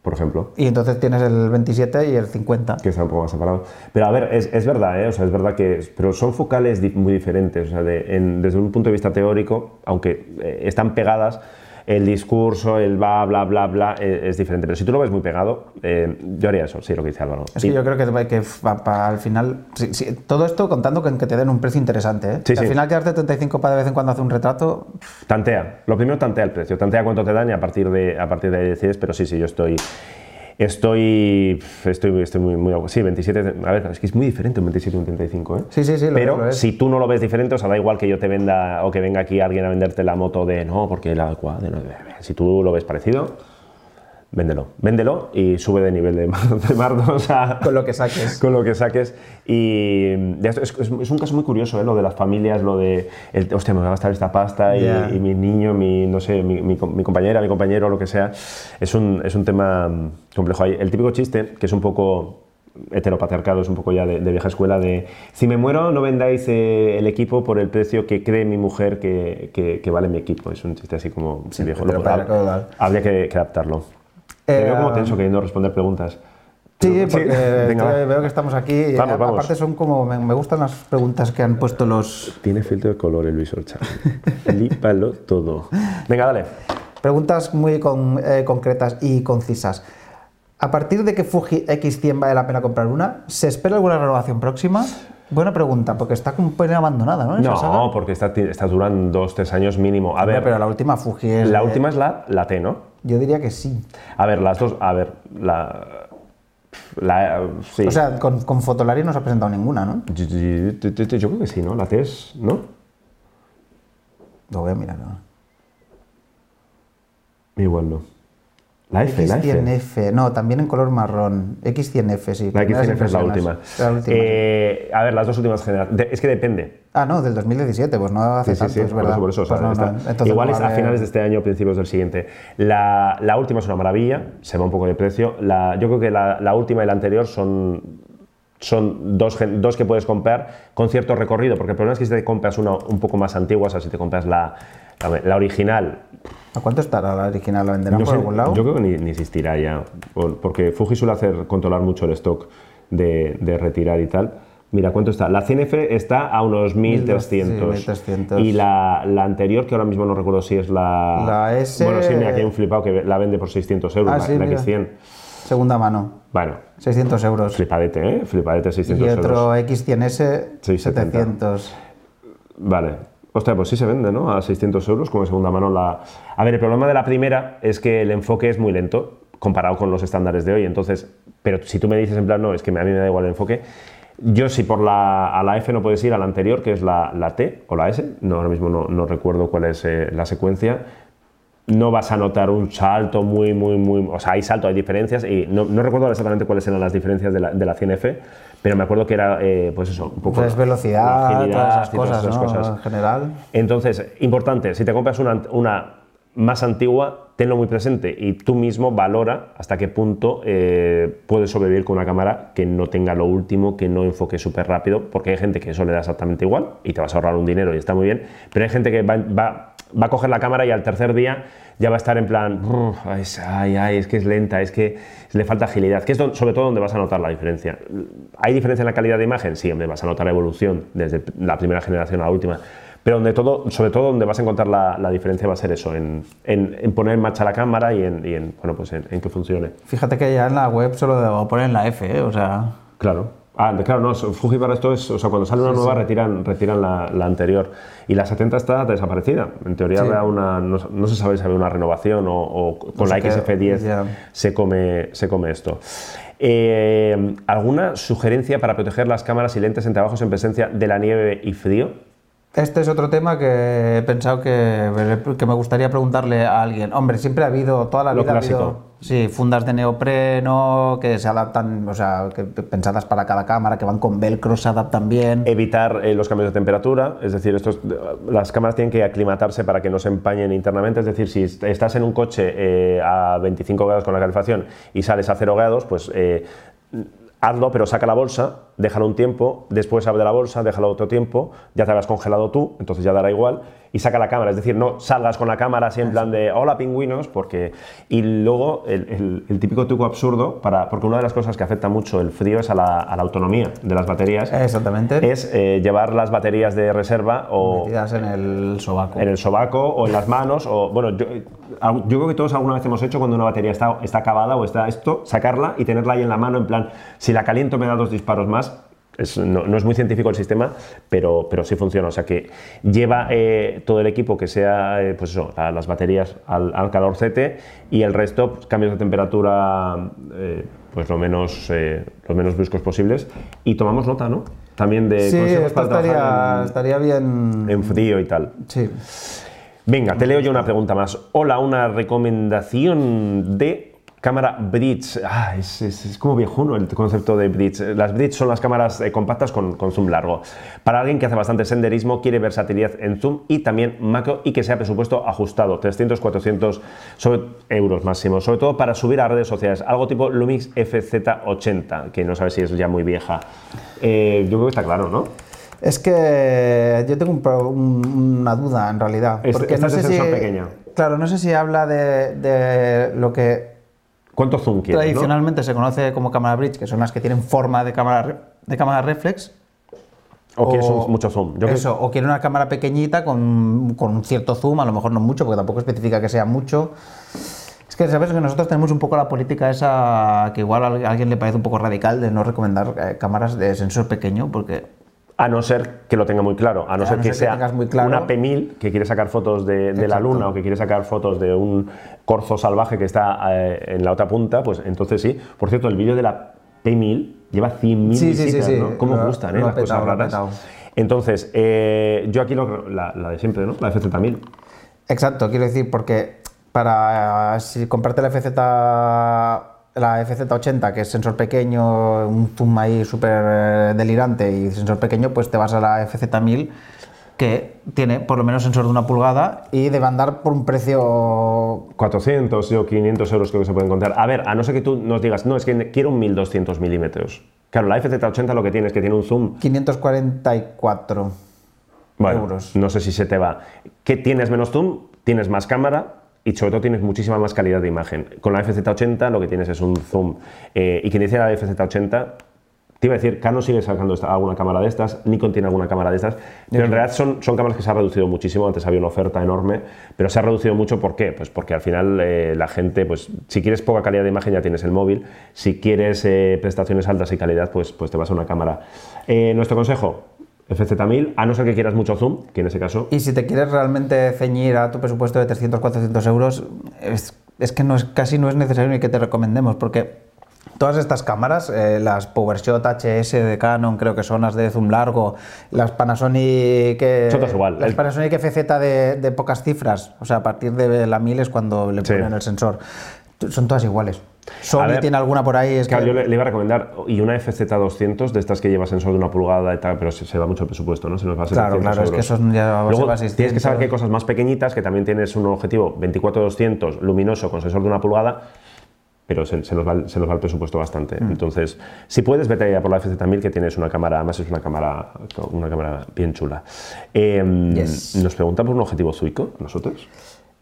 Por ejemplo. Y entonces tienes el 27 y el 50. que está un poco más separado. Pero a ver, es, es verdad, ¿eh? O sea, es verdad que... Pero son focales muy diferentes. O sea, de- en- desde un punto de vista teórico, aunque eh, están pegadas, el discurso, el bla, bla, bla, bla, eh, es diferente. Pero si tú lo ves muy pegado, eh, yo haría eso, sí, lo que dice Álvaro. Es que yo creo que, que pa- pa- al final, sí, sí, todo esto contando con que te den un precio interesante. ¿eh? Sí, Que al final quedarte 35 para de vez en cuando hacer un retrato, Tantea. Lo primero tantea el precio. Tantea cuánto te dan y a partir de, a partir de ahí decides. Pero sí, sí, yo estoy... Estoy, estoy, estoy muy, muy... Sí, 27... A ver, es que es muy diferente un 27 y un 35, ¿eh? Sí, sí, sí, lo Pero es, lo es. si tú no lo ves diferente, o sea, da igual que yo te venda o que venga aquí alguien a venderte la moto de no, porque la cuadra... no, si tú lo ves parecido, véndelo. Véndelo y sube de nivel de, de mardos a... con lo que saques. con lo que saques. Y esto- es, es- es un caso muy curioso, ¿eh? lo de las familias, lo de, el, hostia, me voy a gastar esta pasta y, Ya. y mi niño, mi, no sé, mi, mi mi compañera, mi compañero, lo que sea. Es un, es un tema mm, complejo. Hay el típico chiste, que es un poco heteropatriarcado, es un poco ya de, de vieja escuela, de si me muero no vendáis eh, el equipo por el precio que cree mi mujer que, que- que vale mi equipo. Es un chiste así como Sí, viejo. total. Habría que, que adaptarlo. Te Eh, veo como tenso queriendo responder preguntas. Sí, porque venga, va. estoy- veo que estamos aquí. y Vamos. Aparte son como, me, me gustan las preguntas que han puesto los... Tiene filtro de color el Luis Orcha. Flípalo todo. Venga, dale. Preguntas muy con- eh, concretas y concisas. A partir de que Fuji X100 vale la pena comprar una, ¿se espera alguna renovación próxima? Buena pregunta, porque está como abandonada, ¿no? Esa saga. No, porque estas estas duran dos, tres años mínimo. A ver, pero la última Fuji es... la de- última es la, la T, ¿no? Yo diría que sí. A ver, las dos, a ver, la... la sí. O sea, con, con Fotolari no se ha presentado ninguna, ¿no? yo, yo- yo- yo- yo creo que sí, ¿no? La T es, ¿no? Lo voy a mirar. ¿no? Igual no. La F, la F. X100F, no, también en color marrón. X100F, sí. La primeras X100F es la última. La última. Eh, a ver, las dos últimas generaciones. Es que depende. Ah, no, del 2017, pues no hace Sí, sí, tanto, sí, es por verdad. eso, por eso. o sea, Pues no, no, igual es a finales de este año o principios del siguiente. La, la última es una maravilla, se va un poco de precio. La, yo creo que la, la última y la anterior son, son dos, dos que puedes comprar con cierto recorrido, porque el problema es que si te compras una un poco más antigua, o sea, si te compras la, la, la original, ¿A cuánto estará la original? ¿La venderán no por sé, algún lado? yo creo que ni, ni existirá ya, por- porque Fuji suele hacer controlar mucho el stock de, de retirar y tal. Mira, ¿cuánto está? La CNF está a unos 1.300. 1.300. Y la, la anterior, que ahora mismo no recuerdo si es la... La S- Bueno, sí, mira, aquí hay un flipado que la vende por 600 euros, Ah, la, sí, la mira. X100. Segunda mano, Bueno, 600 euros. flipadete, ¿eh? Flipadete, 600 Y euros. otro X100S, Sí, 70. 700. Vale. Hostia, pues sí se vende, ¿no? A 600 euros como de segunda mano la... A ver, el problema de la primera es que el enfoque es muy lento comparado con los estándares de hoy. Entonces, pero si tú me dices en plan, no, es que a mí me da igual el enfoque, yo si por la, a la F no puedes ir a la anterior, que es la, la T o la S, no, ahora mismo no, no recuerdo cuál es eh, la secuencia, no vas a notar un salto muy, muy, muy... O sea, hay salto, hay diferencias y no, no recuerdo exactamente cuáles eran las diferencias de la, de la 100F, pero me acuerdo que era, eh, pues eso, un poco... Pues la velocidad, agilidad todas esas y todas cosas, esas ¿no? cosas. En general. Entonces, importante, si te compras una, una más antigua, tenlo muy presente y tú mismo valora hasta qué punto eh, puedes sobrevivir con una cámara que no tenga lo último, que no enfoque súper rápido, porque hay gente que eso le da exactamente igual y te vas a ahorrar un dinero y está muy bien, pero hay gente que va, va- va a coger la cámara y al tercer día ya va a estar en plan, "Uf, ay, ay, ay, es que es lenta, es que le falta agilidad, que es sobre todo donde vas a notar la diferencia. ¿Hay diferencia en la calidad de imagen? Sí, hombre, vas a notar la evolución desde la primera generación a la última. Pero donde todo, sobre todo donde vas a encontrar la, la diferencia va a ser eso, en, en- en poner en marcha la cámara y en, y en, bueno, pues en, en que funcione. Fíjate que ya en la web solo debo poner la F, ¿eh? o sea... Claro. Ah, claro, no, Fuji para esto es, o sea, cuando sale una nueva retiran, retiran la, la anterior. Y la 70 está desaparecida. En teoría Sí. habrá una, no, no se sabe si habrá una renovación o, o con la qué, XF10 ya. se come, se come esto. Eh, ¿Alguna sugerencia para proteger las cámaras y lentes en trabajos en presencia de la nieve y frío? Este es otro tema que he pensado que, que me gustaría preguntarle a alguien. Hombre, siempre ha habido, toda la vida ha habido. Sí, fundas de neopreno que se adaptan, o sea, que pensadas para cada cámara, que van con velcro, se adaptan bien. Evitar eh, los cambios de temperatura, es decir, estos, las cámaras tienen que aclimatarse para que no se empañen internamente, es decir, si est- estás en un coche eh, a 25 grados con la calefacción y sales a 0 grados, pues eh, hazlo, pero saca la bolsa, déjalo un tiempo, después abre la bolsa, déjalo otro tiempo, ya te habrás congelado tú, entonces ya dará igual, y saca la cámara, es decir, no salgas con la cámara así en plan de hola pingüinos, porque... Y luego el, el- el típico truco absurdo, para, porque una de las cosas que afecta mucho el frío es a la, a la autonomía de las baterías, Exactamente. es eh, llevar las baterías de reserva o Metidas en el sobaco. en el sobaco o en las manos o bueno yo, yo creo que todos alguna vez hemos hecho cuando una batería está, está acabada o está esto sacarla y tenerla ahí en la mano en plan si la caliento me da dos disparos más Es- no, no es muy científico el sistema, pero, pero sí funciona. O sea que lleva eh, todo el equipo que sea, eh, pues eso, la- las baterías al, al calorcete y el resto, pues, cambios de temperatura, eh, pues lo menos, lo menos bruscos posibles. Y tomamos nota, ¿no? También de Sí, esto estaría, estaría bien. en, en frío y tal. Sí. Venga, te leo yo una pregunta más. Hola, una recomendación de cámara bridge. Ah, es, es- es como viejuno el concepto de bridge. Las bridge son las cámaras eh, compactas con, con zoom largo. Para alguien que hace bastante senderismo, quiere versatilidad en zoom y también macro y que sea presupuesto ajustado, 300, 400 sobre- euros máximo. Sobre todo para subir a redes sociales, algo tipo Lumix FZ80, que no sabes si es ya muy vieja. Eh, yo creo que está claro, ¿no? Es que yo tengo un pro- un- una duda en realidad. Porque esta no es sé de si, sensor pequeño. Claro, no sé si habla de, de lo que ¿Cuánto zoom quieres? no? tradicionalmente se conoce como cámara bridge, que son las que tienen forma de cámara, de cámara reflex. ¿O quieres un- mucho zoom? Yo creo- eso, o quiere una cámara pequeñita con, con un cierto zoom, a lo mejor no mucho, porque tampoco especifica que sea mucho. Es que sabes que nosotros tenemos un poco la política esa que igual a alguien le parece un poco radical de no recomendar eh, cámaras de sensor pequeño, porque A no ser que lo tenga muy claro, a no A ser no que ser que sea muy claro. una P1000 que quiere sacar fotos de, de la luna o que quiere sacar fotos de un corzo salvaje que está eh, en la otra punta, pues entonces sí. Por cierto, el vídeo de la P1000 lleva 100.000 Sí, sí, sí, visitas, sí. ¿no? ¿Cómo Lo- gustan, eh? Las cosas petado, raras. Entonces, eh, yo aquí lo- la, la de siempre, ¿no? La FZ1000. Exacto, quiero decir, porque para eh, si comprarte la FZ la FZ80, que es sensor pequeño, un zoom ahí súper eh, delirante y sensor pequeño, pues te vas a la FZ1000 que tiene por lo menos sensor de una pulgada y debe andar por un precio 400 o 500 euros creo que se puede encontrar. A ver, a no ser que tú nos digas, no, es que quiero un 1200 milímetros. Claro, la FZ80 lo que tiene es que tiene un zoom 544 bueno, euros. No sé si se te va. ¿Qué tienes menos zoom? Tienes más cámara y sobre todo tienes muchísima más calidad de imagen. Con la FZ80 lo que tienes es un zoom. Eh, y quien dice la FZ80, te iba a decir, Canon sigue sacando esta- alguna cámara de estas, Nikon tiene alguna cámara de estas, pero en realidad son, son cámaras que se han reducido muchísimo. Antes había una oferta enorme, pero se ha reducido mucho. ¿Por qué? Pues porque al final eh, la gente, pues si quieres poca calidad de imagen ya tienes el móvil, si quieres eh, prestaciones altas y calidad, pues, pues te vas a una cámara. Nuestro consejo, FZ1000, a no ser que quieras mucho zoom, que en ese caso Y si te quieres realmente ceñir a tu presupuesto de 300-400 euros, es, es que no es, casi no es necesario ni que te recomendemos, porque todas estas cámaras, eh, las PowerShot HS de Canon, creo que son las de zoom largo, las Panasonic... eh, Son todas igual. Las El- Panasonic FZ de, de pocas cifras, o sea, a partir de la 1000 es cuando le Sí. ponen el sensor. Son todas iguales. Sony ver, tiene alguna por ahí, es Claro, que... yo le, le iba a recomendar y una FZ200 de estas que lleva sensor de una pulgada y tal, pero se, se va mucho el presupuesto, ¿no? Se nos va a Claro, 700 claro, es que euros. eso ya Luego, va a tienes que 600. saber que hay cosas más pequeñitas, que también tienes un objetivo 24-200 luminoso con sensor de una pulgada, pero se, se nos, va, el- se nos va el presupuesto bastante. Mm. Entonces, si puedes, vete ya por la FZ1000 que tienes una cámara, además es una cámara, una cámara bien chula. Eh, Yes. Nos preguntan por un objetivo Zuico, nosotros.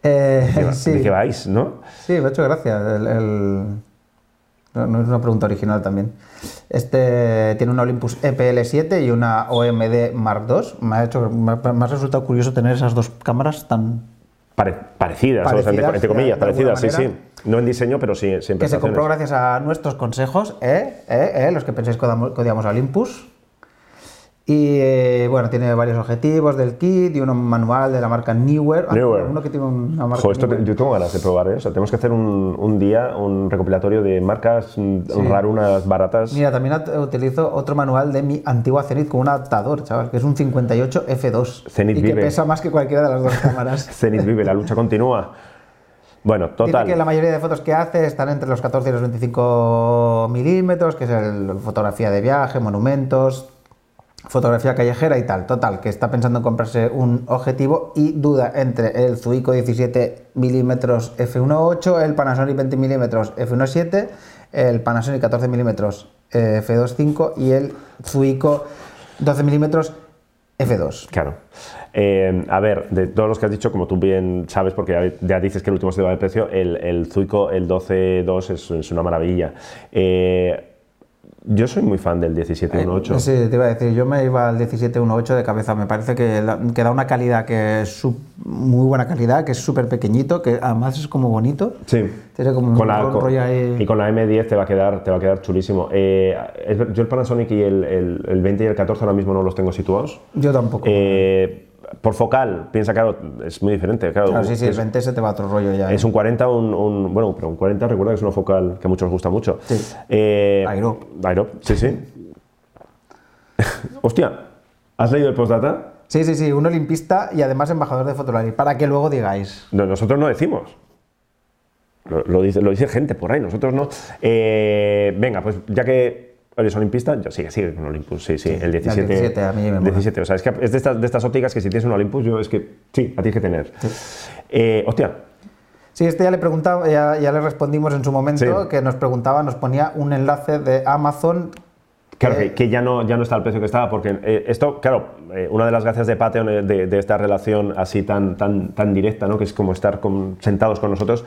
Eh, ¿De, sí. de qué vais, no? Sí, me ha hecho gracia. El, el- No, es una pregunta original también. Este tiene una Olympus EPL7 y una OMD Mark II. Me ha, hecho, me ha, resultado curioso tener esas dos cámaras tan... Pare- parecidas, entre, Parecidas, entre comillas, parecidas, sí, sí. No en diseño, pero sí, Que se compró gracias a nuestros consejos, ¿eh? ¿eh? ¿eh? Los que pensáis que odiamos a Olympus. Y eh, bueno, tiene varios objetivos del kit y uno manual de la marca Newer. Ah, Newer. Uno que tiene una marca esto te- yo tengo ganas de probar, ¿eh? O sea, tenemos que hacer un, un día un recopilatorio de marcas mm, rarunas, baratas. Mira, también utilizo otro manual de mi antigua Zenith con un adaptador, chaval, que es un 58 F2. Zenith y que vive. pesa más que cualquiera de las dos cámaras. Zenith vive, la lucha continúa. Bueno, Dice total. que la mayoría de fotos que hace están entre los 14 y los 25 milímetros, que es el, fotografía de viaje, monumentos, fotografía callejera y tal. Total, que está pensando en comprarse un objetivo y duda entre el Zuico 17 milímetros f1.8, el Panasonic 20 milímetros f1.7, el Panasonic 14 milímetros eh, f2.5 y el Zuico 12 milímetros f2. Claro. Eh, a ver, de todos los que has dicho, como tú bien sabes, porque ya, dices que el último se va de precio, el, el Zuico, el 12.2 es, es una maravilla. Eh, yo soy muy fan del 17.1.8. Sí, te iba a decir, yo me iba al 1718 de cabeza. Me parece que, la- que da una calidad que es muy buena calidad, que es súper pequeñito, que además es como bonito. Sí. Tiene como un Con la, con- rollo ahí. Y con la M10 te va a quedar, te va a quedar chulísimo. Eh, yo el Panasonic y el, el- el 20 y el 14 ahora mismo no los tengo situados. Yo tampoco. Eh, por focal, piensa, claro, es muy diferente. Claro, claro, sí, sí, el es, 20 se te va otro rollo ya. es un 40, un, un- bueno, pero un 40 recuerda que es una focal que a muchos gusta mucho. Sí. Eh, Airo. Airo, sí, sí. Hostia, ¿has leído el postdata? Sí, sí, sí, un olimpista y además embajador de Fotolari, para que luego digáis. No, nosotros no decimos. Lo, lo dice, lo dice gente por ahí, nosotros no. Eh, venga, pues ya que eres olimpista, yo sigue, sigue con Olympus, sí, sí, el 17. el 17 a mí me mola. 17, o sea, es que es de estas, de estas ópticas que si tienes un Olympus, yo es que sí, la tienes que tener. Eh, hostia, Sí, este ya le preguntaba, ya, ya le respondimos en su momento, Sí. que nos preguntaba, nos ponía un enlace de Amazon. Claro, que- ya, no, ya no está al precio que estaba, porque eh, esto, claro, eh, una de las gracias de Patreon de, de esta relación así tan, tan, tan directa, ¿no? que es como estar con- sentados con nosotros,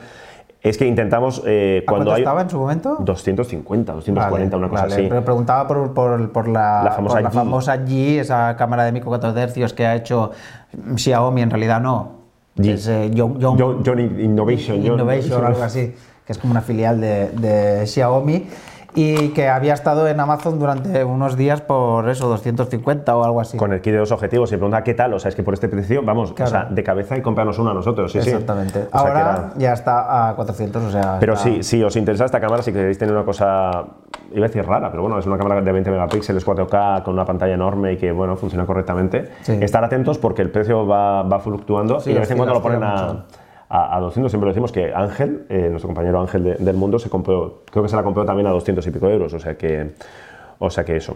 es que intentamos eh, ¿A cuando cuánto hay... estaba en su momento? 250, 240, una cosa vale, así. Pero preguntaba por, por- por la, La famosa por la G. famosa G, esa cámara de micro 4 tercios que ha hecho Xiaomi, en realidad no. G. Es eh, Yong- John, John Innovation. John- Innovation o algo así, que es como una filial de, de Xiaomi y que había estado en Amazon durante unos días por eso, 250 o algo así. Con el kit de dos objetivos y pregunta qué tal, o sea, es que por este precio, vamos, Claro. o sea, de cabeza y comprarnos una a nosotros, sí, sí. Exactamente. O sea, Ahora ya está a 400, o sea. Pero está- sí, si os interesa esta cámara, si queréis tener una cosa, iba a decir rara, pero bueno, es una cámara de 20 megapíxeles, 4K, con una pantalla enorme y que, bueno, funciona correctamente. Sí. Estar atentos porque el precio va, va fluctuando Sí, y de vez en cuando lo ponen a, mucho. A, a 200. Siempre decimos que Ángel, eh, nuestro compañero Ángel de- del mundo, se compró, creo que se la compró también a 200 y pico euros. O sea que, o sea que eso.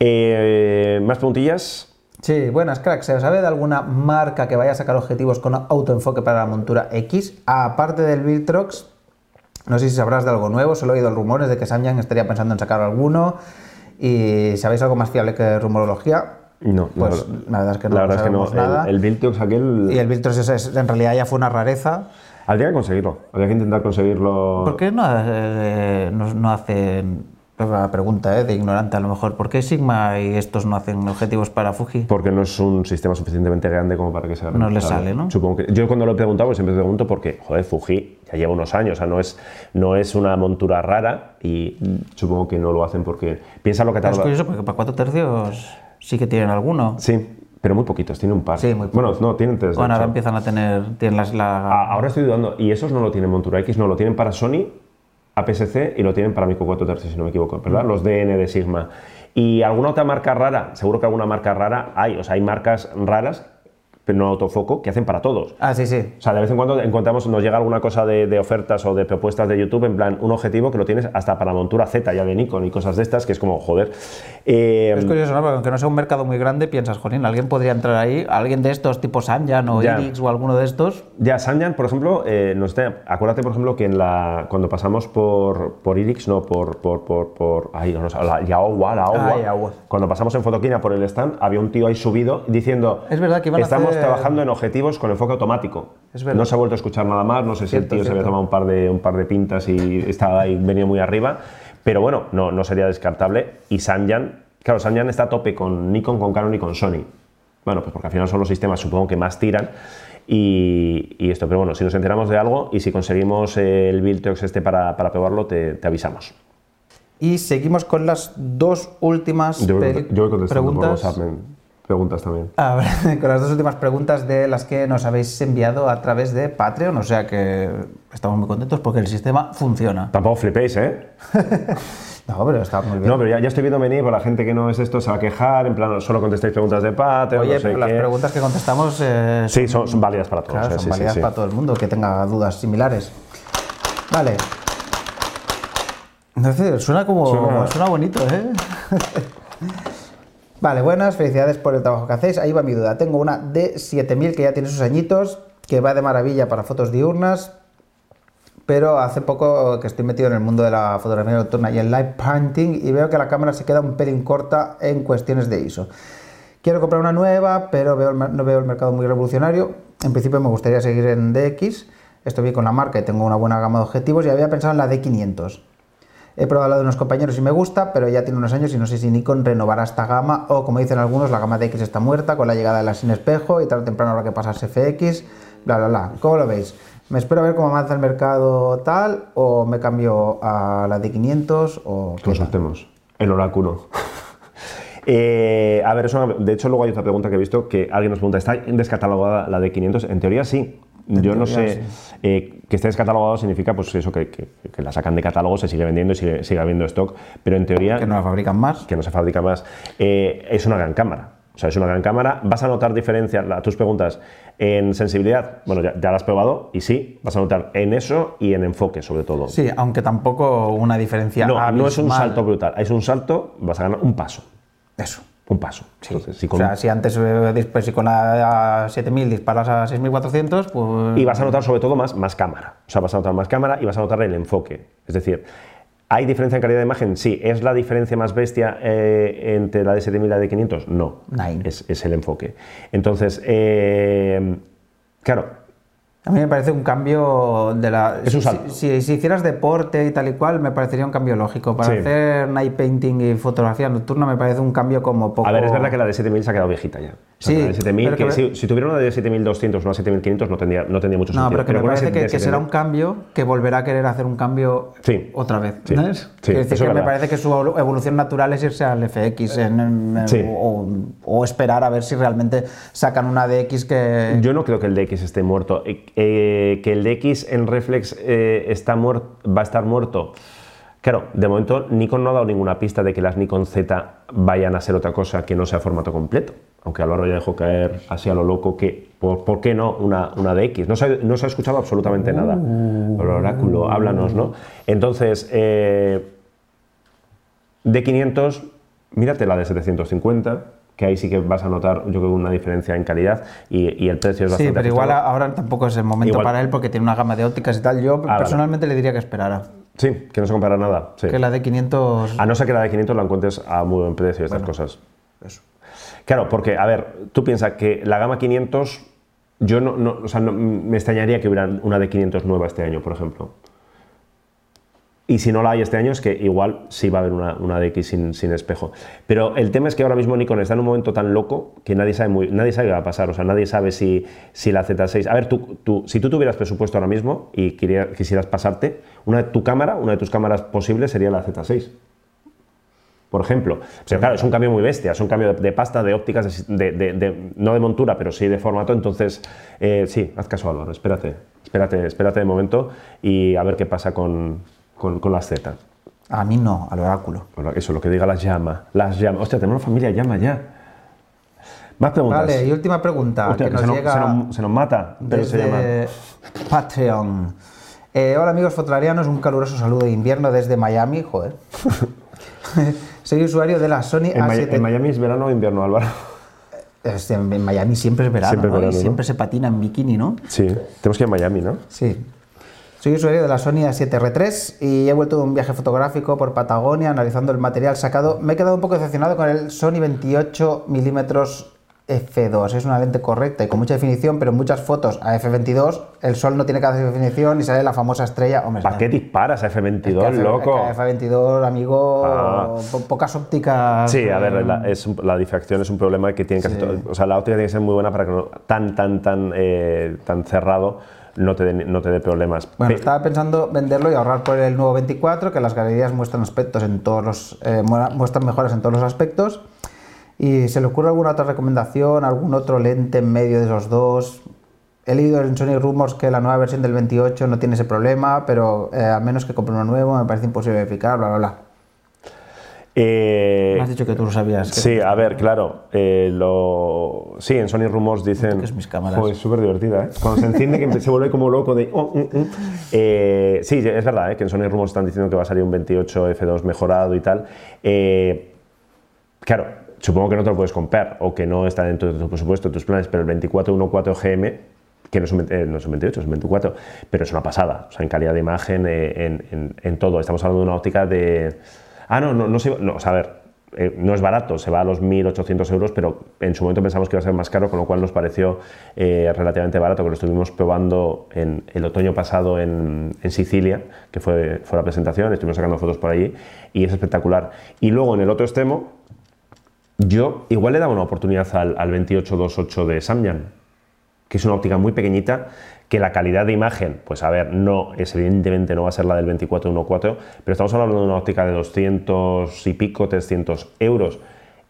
Eh, ¿Más preguntillas? Sí, buenas cracks. ¿Se sabe de alguna marca que vaya a sacar objetivos con autoenfoque para la montura X? Aparte del Viltrox, no sé si sabrás de algo nuevo, solo he oído rumores de que Samyang estaría pensando en sacar alguno. Y sabéis algo más fiable que rumorología, No, pues la, la verdad es que no la verdad es que no. nada. El, el Viltox aquel. Y el Viltrox es- es- en realidad ya fue una rareza. Habría que conseguirlo. Habría que intentar conseguirlo. ¿Por qué no, eh, no, no hacen, es una pregunta eh, de ignorante a lo mejor, ¿por qué Sigma y estos no hacen objetivos para Fuji? Porque no es un sistema suficientemente grande como para que sea No le rentable. sale, ¿no? Supongo que yo cuando lo he preguntado pues siempre pregunto porque joder Fuji ya lleva unos años, o sea no es no es una montura rara y supongo que no lo hacen porque piensa lo que Es tarda. curioso porque para cuatro tercios sí que tienen alguno. Sí, pero muy poquitos, tiene un par. Sí, muy Bueno, no tienen tres. Bueno, ahora empiezan a tener, tienen las, la, Ahora estoy dudando y esos no lo tienen montura X, no lo tienen para Sony, APS-C y lo tienen para Micro 4 tercios si no me equivoco, ¿verdad? Mm. Los DN de Sigma. Y alguna otra marca rara, seguro que alguna marca rara hay, o sea, hay marcas raras, pero no autofoco, que hacen para todos. Ah, sí, sí. O sea, de vez en cuando encontramos, nos llega alguna cosa de, de ofertas o de propuestas de YouTube, en plan, un objetivo que lo tienes hasta para montura Z ya de Nikon y cosas de estas, que es como, joder. Eh, Es curioso, ¿no? Porque aunque no sea un mercado muy grande, piensas, jolín, alguien podría entrar ahí, alguien de estos, tipo Samyang o Ya. Irix o alguno de estos. Ya, Sanyan, por ejemplo, eh, nos te- acuérdate, por ejemplo, que en la, cuando pasamos por, por Irix, no, por, por, por, por ay, no sé, la Yaowa, la Aowa, Ah, cuando pasamos en Fotoquina por el stand, había un tío ahí subido diciendo, Es verdad que iban a estamos hacer- trabajando en objetivos con enfoque automático. Es verdad. No se ha vuelto a escuchar nada más, no sé si el Cierto, tío se había tomado un par de, un par de pintas y estaba ahí, venía muy arriba, pero bueno, no, no sería descartable. Y Sanyan, claro, Sanyan está a tope con Nikon, con Canon y con Sony. Bueno, pues porque al final son los sistemas, supongo que más tiran. Y, y esto, pero bueno, si nos enteramos de algo y si conseguimos eh, el Viltrox este para, para probarlo, te, te avisamos. Y seguimos con las dos últimas Yo, yo voy contestando por preguntas. WhatsApp preguntas también. A ver, con las dos últimas preguntas de las que nos habéis enviado a través de Patreon, o sea que estamos muy contentos porque el sistema funciona. Tampoco flipéis, ¿eh? No, pero está muy bien. No, pero ya, ya estoy viendo venir, por la gente que no es esto se va a quejar, en plan, solo contestáis preguntas de Patreon, Oye, no sé pero las preguntas que contestamos eh, Sí, son, son válidas para todos. claro, son sí, válidas sí. para todo el mundo que tenga dudas similares. Vale. No sé, suena como. Suena- Suena, bonito, ¿eh? vale, buenas, felicidades por el trabajo que hacéis. Ahí va mi duda. Tengo una D7000 que ya tiene sus añitos, que va de maravilla para fotos diurnas, pero hace poco que estoy metido en el mundo de la fotografía nocturna y el live painting y veo que la cámara se queda un pelín corta en cuestiones de ISO. Quiero comprar una nueva, pero no veo el mercado muy revolucionario. En principio me gustaría seguir en DX. Estoy bien con la marca y tengo una buena gama de objetivos y había pensado en la D500. He probado de unos compañeros y me gusta, pero ya tiene unos años y no sé si Nikon renovará esta gama o, como dicen algunos, la gama DX está muerta con la llegada de la sin espejo y tarde o temprano habrá que pasarse FX, bla, bla, bla. ¿Cómo lo veis? ¿Me espero a ver cómo avanza el mercado tal o me cambio a la D500 o qué tal? Consultemos el oráculo. Eh, a ver, es una- de hecho luego hay otra pregunta que he visto que alguien nos pregunta, ¿está descatalogada la de 500? En teoría sí. Yo no sé, eh, que esté descatalogado significa pues eso, que, que- que la sacan de catálogo, se sigue vendiendo y sigue, sigue habiendo stock, pero en teoría Que no la fabrican más. que no se fabrica más. Eh, es una gran cámara. O sea, es una gran cámara. ¿Vas a notar diferencia, la- tus preguntas, en sensibilidad? Bueno, ya, ya la has probado y sí, vas a notar en eso y en enfoque sobre todo. Sí, aunque tampoco una diferencia no, no es un salto brutal, es un salto, vas a ganar un paso. Eso. Un paso. Entonces, si con- O sea, si antes si con la 7000 disparas a 6400, pues. Y vas a notar sobre todo más, más cámara. O sea, vas a notar más cámara y vas a notar el enfoque. Es decir, ¿hay diferencia en calidad de imagen? Sí. ¿Es la diferencia más bestia eh, entre la de 7000 y la de 500? No. Es, es el enfoque. Entonces, eh, claro, A mí me parece un cambio de la. Es un si-. Si, si hicieras deporte y tal y cual, me parecería un cambio lógico. Para Sí. hacer night painting y fotografía nocturna, me parece un cambio como poco. a ver, es verdad que la de 7000 se ha quedado viejita ya. O sea, Sí, la de 7000, pero que que si, si tuviera una de 7200 o una 7500 no tendría, no tendría mucho No, sentido. pero que me parece que, será un 7000 cambio que volverá a querer hacer un cambio Sí. otra vez. Me parece que su evolu- evolución natural es irse al FX en- en- o, o esperar a ver si realmente sacan una DX que. Yo no creo que el DX esté muerto. Eh, eh, que el DX en reflex eh, está muerto, va a estar muerto. Claro, de momento Nikon no ha dado ninguna pista de que las Nikon Z vayan a ser otra cosa que no sea formato completo. Aunque Álvaro ya dejó caer así a lo loco, que ¿por, por qué no una, una DX? No se, ha- no se ha escuchado absolutamente nada. Uh. El oráculo, háblanos, ¿no? Entonces, eh, de 500, mírate la de 750, que ahí sí que vas a notar, yo creo, una diferencia en calidad y, y el precio es Sí, bastante pero igual ahora tampoco es el momento Igual- para él porque tiene una gama de ópticas y tal. Yo vale. personalmente le diría que esperara. Sí, que no se compara nada. sí. Que la de 500... A no ser que la de 500 la encuentres a muy buen precio y estas cosas. Eso. Claro, porque, a ver, tú piensas que la gama 500, yo no, o sea, me extrañaría que hubiera una de 500 nueva este año, por ejemplo. Y si no la hay este año, es que igual sí va a haber una, una DX sin, espejo. Pero el tema es que ahora mismo Nikon está en un momento tan loco que nadie sabe, muy, nadie sabe qué va a pasar. O sea, nadie sabe si, si la Z6. A ver, tú, tú- si tú tuvieras presupuesto ahora mismo y quisieras pasarte, una de tu cámara, una de tus cámaras posibles sería la Z6 por ejemplo. Pero claro, es un cambio muy bestia, es un cambio de, de pasta, de ópticas, de, no de montura, pero sí de formato. Entonces, eh, sí, haz caso, Álvaro, espérate, espérate, espérate de momento y a ver qué pasa con, con, con las Z. A mí no, al oráculo. Bueno, eso, lo que diga las llama, las llama. Hostia, tenemos una familia llama ya. Más preguntas. Vale, y última pregunta Hostia, que que nos se, nos, llega se nos- se nos mata, pero se llama. Patreon. Eh, hola amigos fotolarianos, un caluroso saludo de invierno desde Miami, joder. Soy usuario de la Sony En, Maya- A7. en Miami es verano o invierno, Álvaro. Es- en Miami siempre es verano, Siempre ¿no? Y siempre se patina en bikini, ¿no? Sí, tenemos que ir a Miami, ¿no? Sí. Soy usuario de la Sony A7R3 y he vuelto de un viaje fotográfico por Patagonia analizando el material sacado. Me he quedado un poco decepcionado con el Sony 28 mm F2. Es una lente correcta y con mucha definición, pero en muchas fotos a F22 el sol no tiene casi definición y sale la famosa estrella. Hombre, ¿Para qué disparas a F22, es que loco? F22, amigo, Ah. po- pocas ópticas. Sí, a ver, eh, la, es la difracción es un problema que tiene casi Sí. todo. O sea, la óptica tiene que ser muy buena para que no, tan, tan, tan, eh, tan cerrado no te dé no te dé problemas. Bueno, Pe- estaba pensando venderlo y ahorrar por el nuevo 24, que las galerías muestran aspectos en todos los eh, mu- muestran mejoras en todos los aspectos. Y se le ocurre alguna otra recomendación, algún otro lente en medio de esos dos. He leído en Sony Rumors que la nueva versión del 28 no tiene ese problema, pero eh, a menos que compre uno nuevo me parece imposible verificar, bla, bla, bla. eh, Me has dicho que tú lo sabías. Sí, a ver, claro. eh, lo... Sí, en Sony Rumors dicen. toques mis cámaras. Joder, es súper divertida, ¿eh? Cuando se enciende, que se vuelve como loco de. oh, mm, mm. Eh, sí, es verdad, ¿eh? que en Sony Rumors están diciendo que va a salir un 28 F2 mejorado y tal. Eh, claro, supongo que no te lo puedes comprar o que no está dentro de tu presupuesto, de tus planes, pero el 2414 GM, que no es, un, 20 eh, no es un 28, es un 24, pero es una pasada, o sea, en calidad de imagen, eh, en, todo. Estamos hablando de una óptica de... Ah, no, no, no, se- no, o sea, a ver, eh, no es barato, se va a los 1.800 euros, pero en su momento pensamos que iba a ser más caro, con lo cual nos pareció relativamente barato, que lo estuvimos probando en el otoño pasado en, en Sicilia, que fue, fue la presentación, estuvimos sacando fotos por allí, y es espectacular. Y luego en el otro extremo, yo igual le daba una oportunidad al, al 2828 de Samyang, que es una óptica muy pequeñita, que la calidad de imagen, pues a ver, no, es evidentemente no va a ser la del 2414, pero estamos hablando de una óptica de 200 y pico, 300 euros.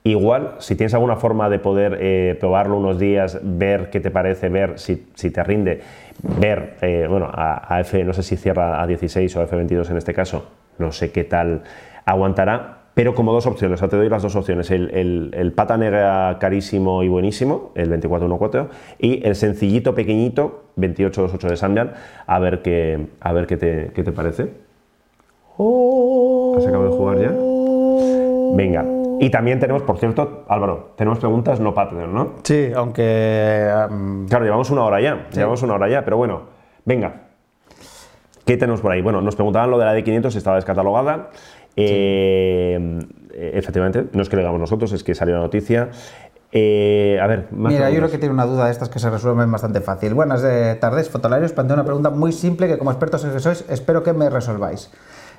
Igual, si tienes alguna forma de poder eh, probarlo unos días, ver qué te parece, ver si, si te rinde, ver, eh, bueno, a, a F, no sé si cierra a 16 o a F22 en este caso, no sé qué tal aguantará, pero como dos opciones, o sea, te doy las dos opciones, el, el, el pata negra carísimo y buenísimo, el 2414, y el sencillito pequeñito, 2828 de Samyang, a ver qué, a ver qué, te, qué te parece. ¿Has acabado de jugar ya? Venga. Y también tenemos, por cierto, Álvaro, tenemos preguntas no Patreon, ¿no? Sí, aunque... Claro, llevamos una hora ya, llevamos una hora ya, pero bueno, venga. ¿Qué tenemos por ahí? Bueno, nos preguntaban lo de la D500 si estaba descatalogada. Eh, efectivamente, no es que lo digamos nosotros, es que salió la noticia. Eh, a ver, más Mira, yo creo que tiene una duda de estas que se resuelven bastante fácil. Buenas eh, tardes, fotolarios. Planteo una pregunta muy simple que como expertos en que sois, espero que me resolváis.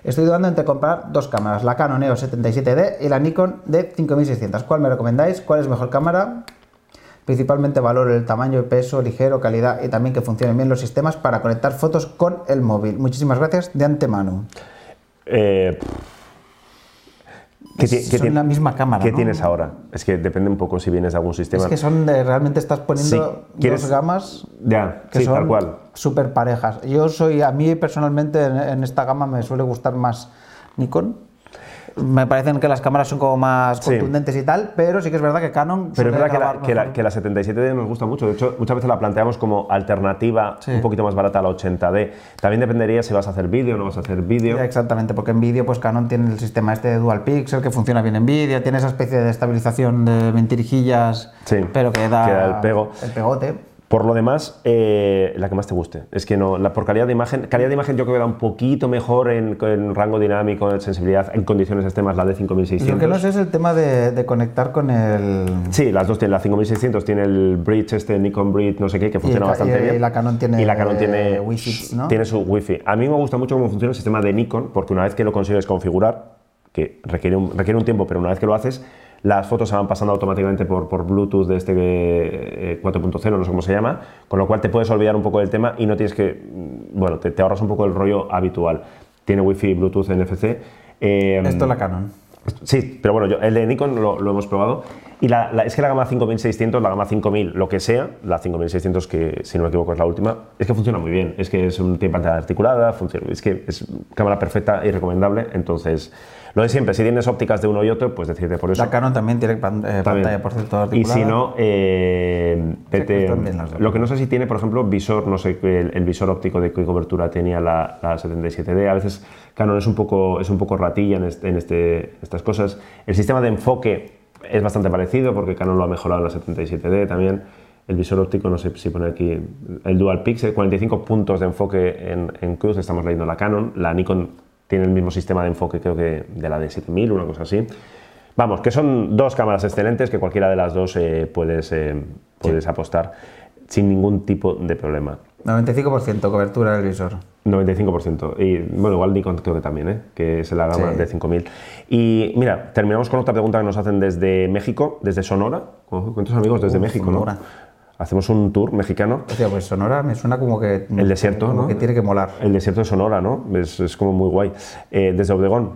Estoy dudando entre comprar dos cámaras, la Canon EOS 77D y la Nikon D5600. ¿Cuál me recomendáis? ¿Cuál es mejor cámara? Principalmente valoro el tamaño, peso, ligero, calidad y también que funcionen bien los sistemas para conectar fotos con el móvil. Muchísimas gracias de antemano. Eh, ¿qué ti- Es- qué son la misma cámara, ¿Qué ¿no? tienes ahora? Es que depende un poco si vienes de algún sistema. Es que son de, realmente estás poniendo Sí, ¿quieres- dos gamas Ya, que sí, son tal cual. súper parejas. Yo soy, a mí personalmente en, en esta gama me suele gustar más Nikon. Me parecen que las cámaras son como más Sí. contundentes y tal, pero sí que es verdad que Canon. Pero es verdad que la, que, la, mejor. que la 77D nos gusta mucho. De hecho, muchas veces la planteamos como alternativa Sí. un poquito más barata a la 80D. También dependería si vas a hacer vídeo o no vas a hacer vídeo. Exactamente, porque en vídeo pues Canon tiene el sistema este de Dual Pixel que funciona bien en vídeo, tiene esa especie de estabilización de mentirijillas, Sí, pero que da que da el pego. el pegote. Por lo demás, eh, la que más te guste. Es que no, la, por calidad de imagen, calidad de imagen yo creo que da un poquito mejor en, en rango dinámico, en sensibilidad, en condiciones extremas, la de Y 5600. lo que no sé es el tema de, de conectar con el... Sí, las dos tienen. La 5600 tiene el bridge, este Nikon Bridge, no sé qué, que funciona bastante y- bien. y la Canon tiene, Y la Canon tiene, eh, Wi-Fi, ¿no? tiene su Wi-Fi. A mí me gusta mucho cómo funciona el sistema de Nikon, porque una vez que lo consigues configurar, que requiere un, requiere un tiempo, pero una vez que lo haces, las fotos se van pasando automáticamente por, por Bluetooth de este eh, 4.0, no sé cómo se llama, con lo cual te puedes olvidar un poco del tema y no tienes que, mm, bueno, te, te ahorras un poco el rollo habitual. Tiene Wi-Fi, Bluetooth, NFC. eh, Esto es la Canon. Sí, pero bueno, yo, el de Nikon lo, lo hemos probado. Y la, la- es que la gama 5600, la gama 5000, lo que sea, la 5600, que si no me equivoco es la última, es que funciona muy bien. Es que es un tiene pantalla articulada, funciona, es que es cámara perfecta y recomendable. Entonces, lo de siempre, si tienes ópticas de uno y otro, pues decirte por eso. La Canon también tiene eh, pantalla, por cierto, Y si no, eh, lo que no sé si tiene, por ejemplo, visor, no sé, el, el visor óptico de qué cobertura tenía la, la 77D. A veces Canon es un poco, es un poco ratilla en, este- en este, estas cosas. El sistema de enfoque es bastante parecido porque Canon lo ha mejorado en la 77D también. El visor óptico, no sé si pone aquí el Dual Pixel, 45 puntos de enfoque en, en cruz, estamos leyendo la Canon. La Nikon tiene el mismo sistema de enfoque, creo que de la de 7000, una cosa así. Vamos, que son dos cámaras excelentes que cualquiera de las dos eh, puedes, eh, puedes apostar sin ningún tipo de problema. 95% cobertura del visor. 95%. Y bueno, igual Nikon creo que también, ¿eh? que es la gama Sí. de 5000. Y mira, terminamos con otra pregunta que nos hacen desde México, desde Sonora. ¿Cuántos amigos desde Uh, México? Sonora. ¿no? Hacemos un tour mexicano. Hostia, pues Sonora me suena como que... El desierto, como ¿no? que tiene que molar. El desierto de Sonora, ¿no? Es, es como muy guay. Eh, desde Obregón,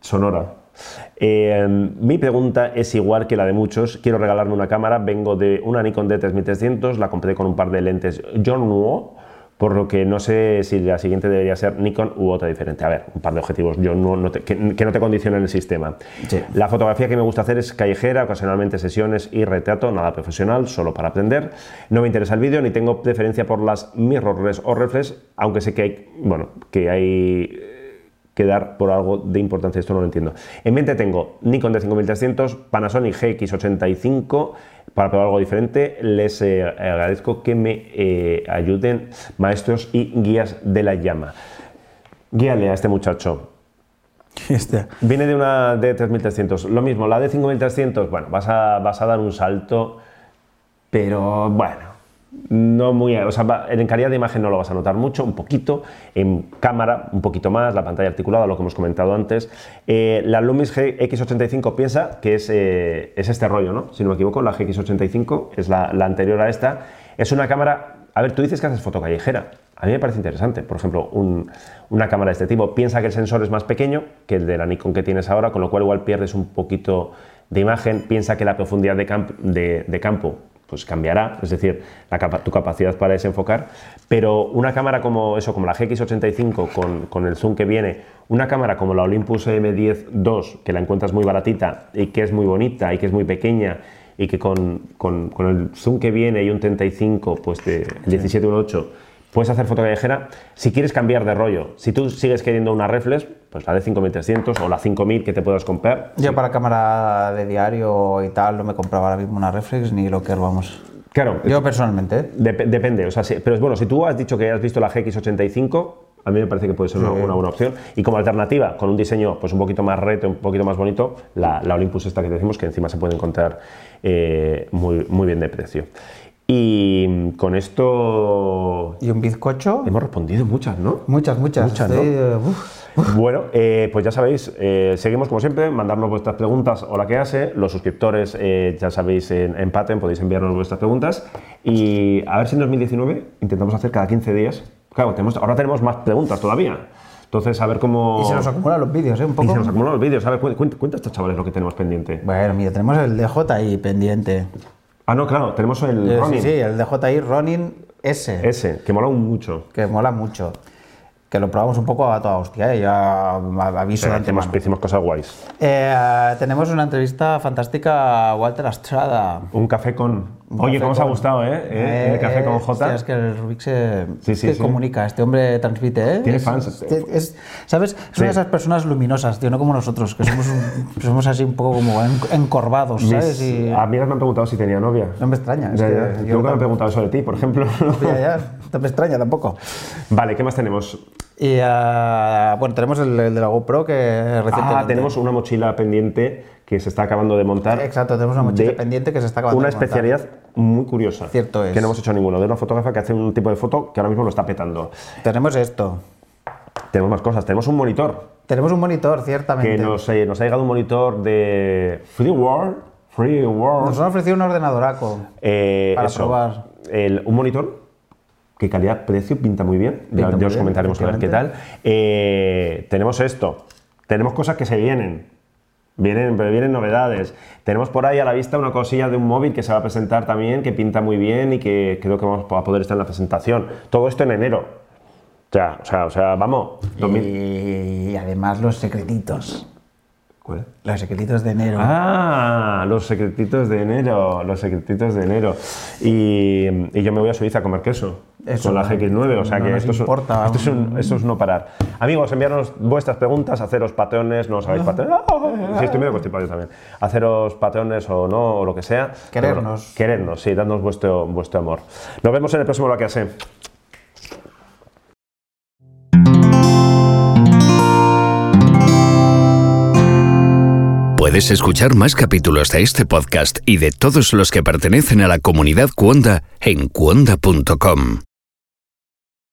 Sonora. Eh, mi pregunta es igual que la de muchos. Quiero regalarme una cámara. Vengo de una Nikon D3300. La compré con un par de lentes Yongnuo. Por lo que no sé si la siguiente debería ser Nikon u otra diferente. A ver, un par de objetivos Yongnuo no te- que, que no te condicionen el sistema. Sí. La fotografía que me gusta hacer es callejera, ocasionalmente sesiones y retrato, nada profesional, solo para aprender. No me interesa el vídeo ni tengo preferencia por las mirrorless o reflex, aunque sé que hay, bueno, que hay que dar por algo de importancia, esto no lo entiendo. En mente tengo Nikon D5300, Panasonic GX85 para probar algo diferente. Les eh, agradezco que me eh, ayuden maestros y guías de la llama. Guíale a este muchacho. Hostia. Viene de una D3300. Lo mismo, la D5300, bueno, vas a, vas a dar un salto, pero bueno, no muy. O sea, en calidad de imagen no lo vas a notar mucho, un poquito. En cámara, un poquito más. La pantalla articulada, lo que hemos comentado antes. Eh, la Lumix GX85 piensa que es, eh, es este rollo, ¿no? Si no me equivoco, la GX85 es la, la anterior a esta. Es una cámara. A ver, tú dices que haces foto callejera. A mí me parece interesante. Por ejemplo, un- una cámara de este tipo. Piensa que el sensor es más pequeño que el de la Nikon que tienes ahora, con lo cual igual pierdes un poquito de imagen. Piensa que la profundidad de campo pues cambiará, es decir, la capa- tu capacidad para desenfocar. Pero una cámara como eso, como la GX85 con, con el zoom que viene, una cámara como la Olympus M10 II, que la encuentras muy baratita y que es muy bonita y que es muy pequeña y que con, con- con el zoom que viene y un 35, pues de 17-1.8, puedes hacer foto callejera. Si quieres cambiar de rollo, si tú sigues queriendo una reflex, pues la de 5300 o la 5000 que te puedas comprar. Yo para cámara de diario y tal no me compraba ahora mismo una reflex ni lo que vamos. Claro, Yo personalmente, ¿eh? Dep- depende, o sea, sí, pero es bueno, si tú has dicho que has visto la GX85, a mí me parece que puede ser una, una buena opción. Y como alternativa, con un diseño pues un poquito más reto, un poquito más bonito, la, la Olympus esta que decimos, que encima se puede encontrar eh, muy, muy bien de precio. Y con esto Y un bizcocho. hemos respondido muchas, ¿no? Muchas, muchas. Muchas, ¿no? Eh. Bueno, eh, pues ya sabéis, eh, seguimos como siempre, mandarnos vuestras preguntas o la que hace. Los suscriptores, eh, ya sabéis, en, en Paten podéis enviarnos vuestras preguntas. Y a ver si en 2019 intentamos hacer cada 15 días. Claro, tenemos, ahora tenemos más preguntas todavía. Entonces, a ver cómo. Y se nos acumulan los vídeos, ¿eh? Un Y poco. se nos acumulan los vídeos. A ver, cu- cuenta, cuenta estos chavales lo que tenemos pendiente. Bueno, mira, tenemos el DJ ahí pendiente. Ah, no, claro, tenemos el Eh, Ronin. Sí, sí, el DJI Ronin S, Ese, que mola mucho. que mola mucho. Que lo probamos un poco a toda hostia, ¿eh? ya aviso de hicimos, hicimos cosas guays. Eh, tenemos una entrevista fantástica a Walter Astrada. Un café con. Un Oye, café ¿cómo os ha gustado, eh? Eh, El café con J. es que el Rubik se Sí, sí, que sí. comunica, este hombre transmite, ¿eh? Tiene fans. es- es- ¿Sabes? Es una de esas personas luminosas, tío, no como nosotros, que somos, un- somos así un poco como en- encorvados, ¿sabes? Y amigas me han preguntado si tenía novia. no me extraña. es Ya, que ya. yo nunca me he tampoco- preguntado eso de ti, por ejemplo. Ya, no me extraña tampoco. vale, ¿qué más tenemos? Y ah, bueno, tenemos el, el de la GoPro que recientemente. Ah, tenemos una mochila pendiente que se está acabando de montar. Exacto, tenemos una mochila pendiente que se está acabando Una de montar. especialidad muy curiosa. Cierto es. Que no hemos hecho ninguno. De una fotógrafa que hace un tipo de foto que ahora mismo lo está petando. Tenemos esto. Tenemos más cosas. Tenemos un monitor. Tenemos un monitor, ciertamente. Que nos, eh, nos ha llegado un monitor de FreeWorld. FreeWorld. Nos han ofrecido un ordenadoraco. Eh, Para eso, probar. el- un monitor que calidad-precio pinta muy bien. Ya, Pinta ya muy os bien, comentaremos a ver qué tal. Eh, tenemos esto. Tenemos cosas que se vienen. Vienen, pero vienen novedades. Tenemos por ahí a la vista una cosilla de un móvil que se va a presentar también, que pinta muy bien y que creo que vamos a poder estar en la presentación. Todo esto en enero. Sea, o sea, o sea vamos. 2000. Y además los secretitos. ¿Cuál? Los secretitos de enero. Ah, los secretitos de enero, los secretitos de enero. Y, y yo me voy a Suiza a comer queso Eso con la no- GX9, o sea no que esto, es, importa. esto, es un- esto es no parar. Amigos, enviarnos vuestras preguntas, haceros patrones, no os hagáis patrones. Sí, estoy medio yo también. Haceros patrones o no, o lo que sea. Querernos. Querernos, sí, dadnos vuestro, vuestro amor. Nos vemos en el próximo Lo que hace. Puedes escuchar más capítulos de este podcast y de todos los que pertenecen a la comunidad Cuonda en cuonda.com.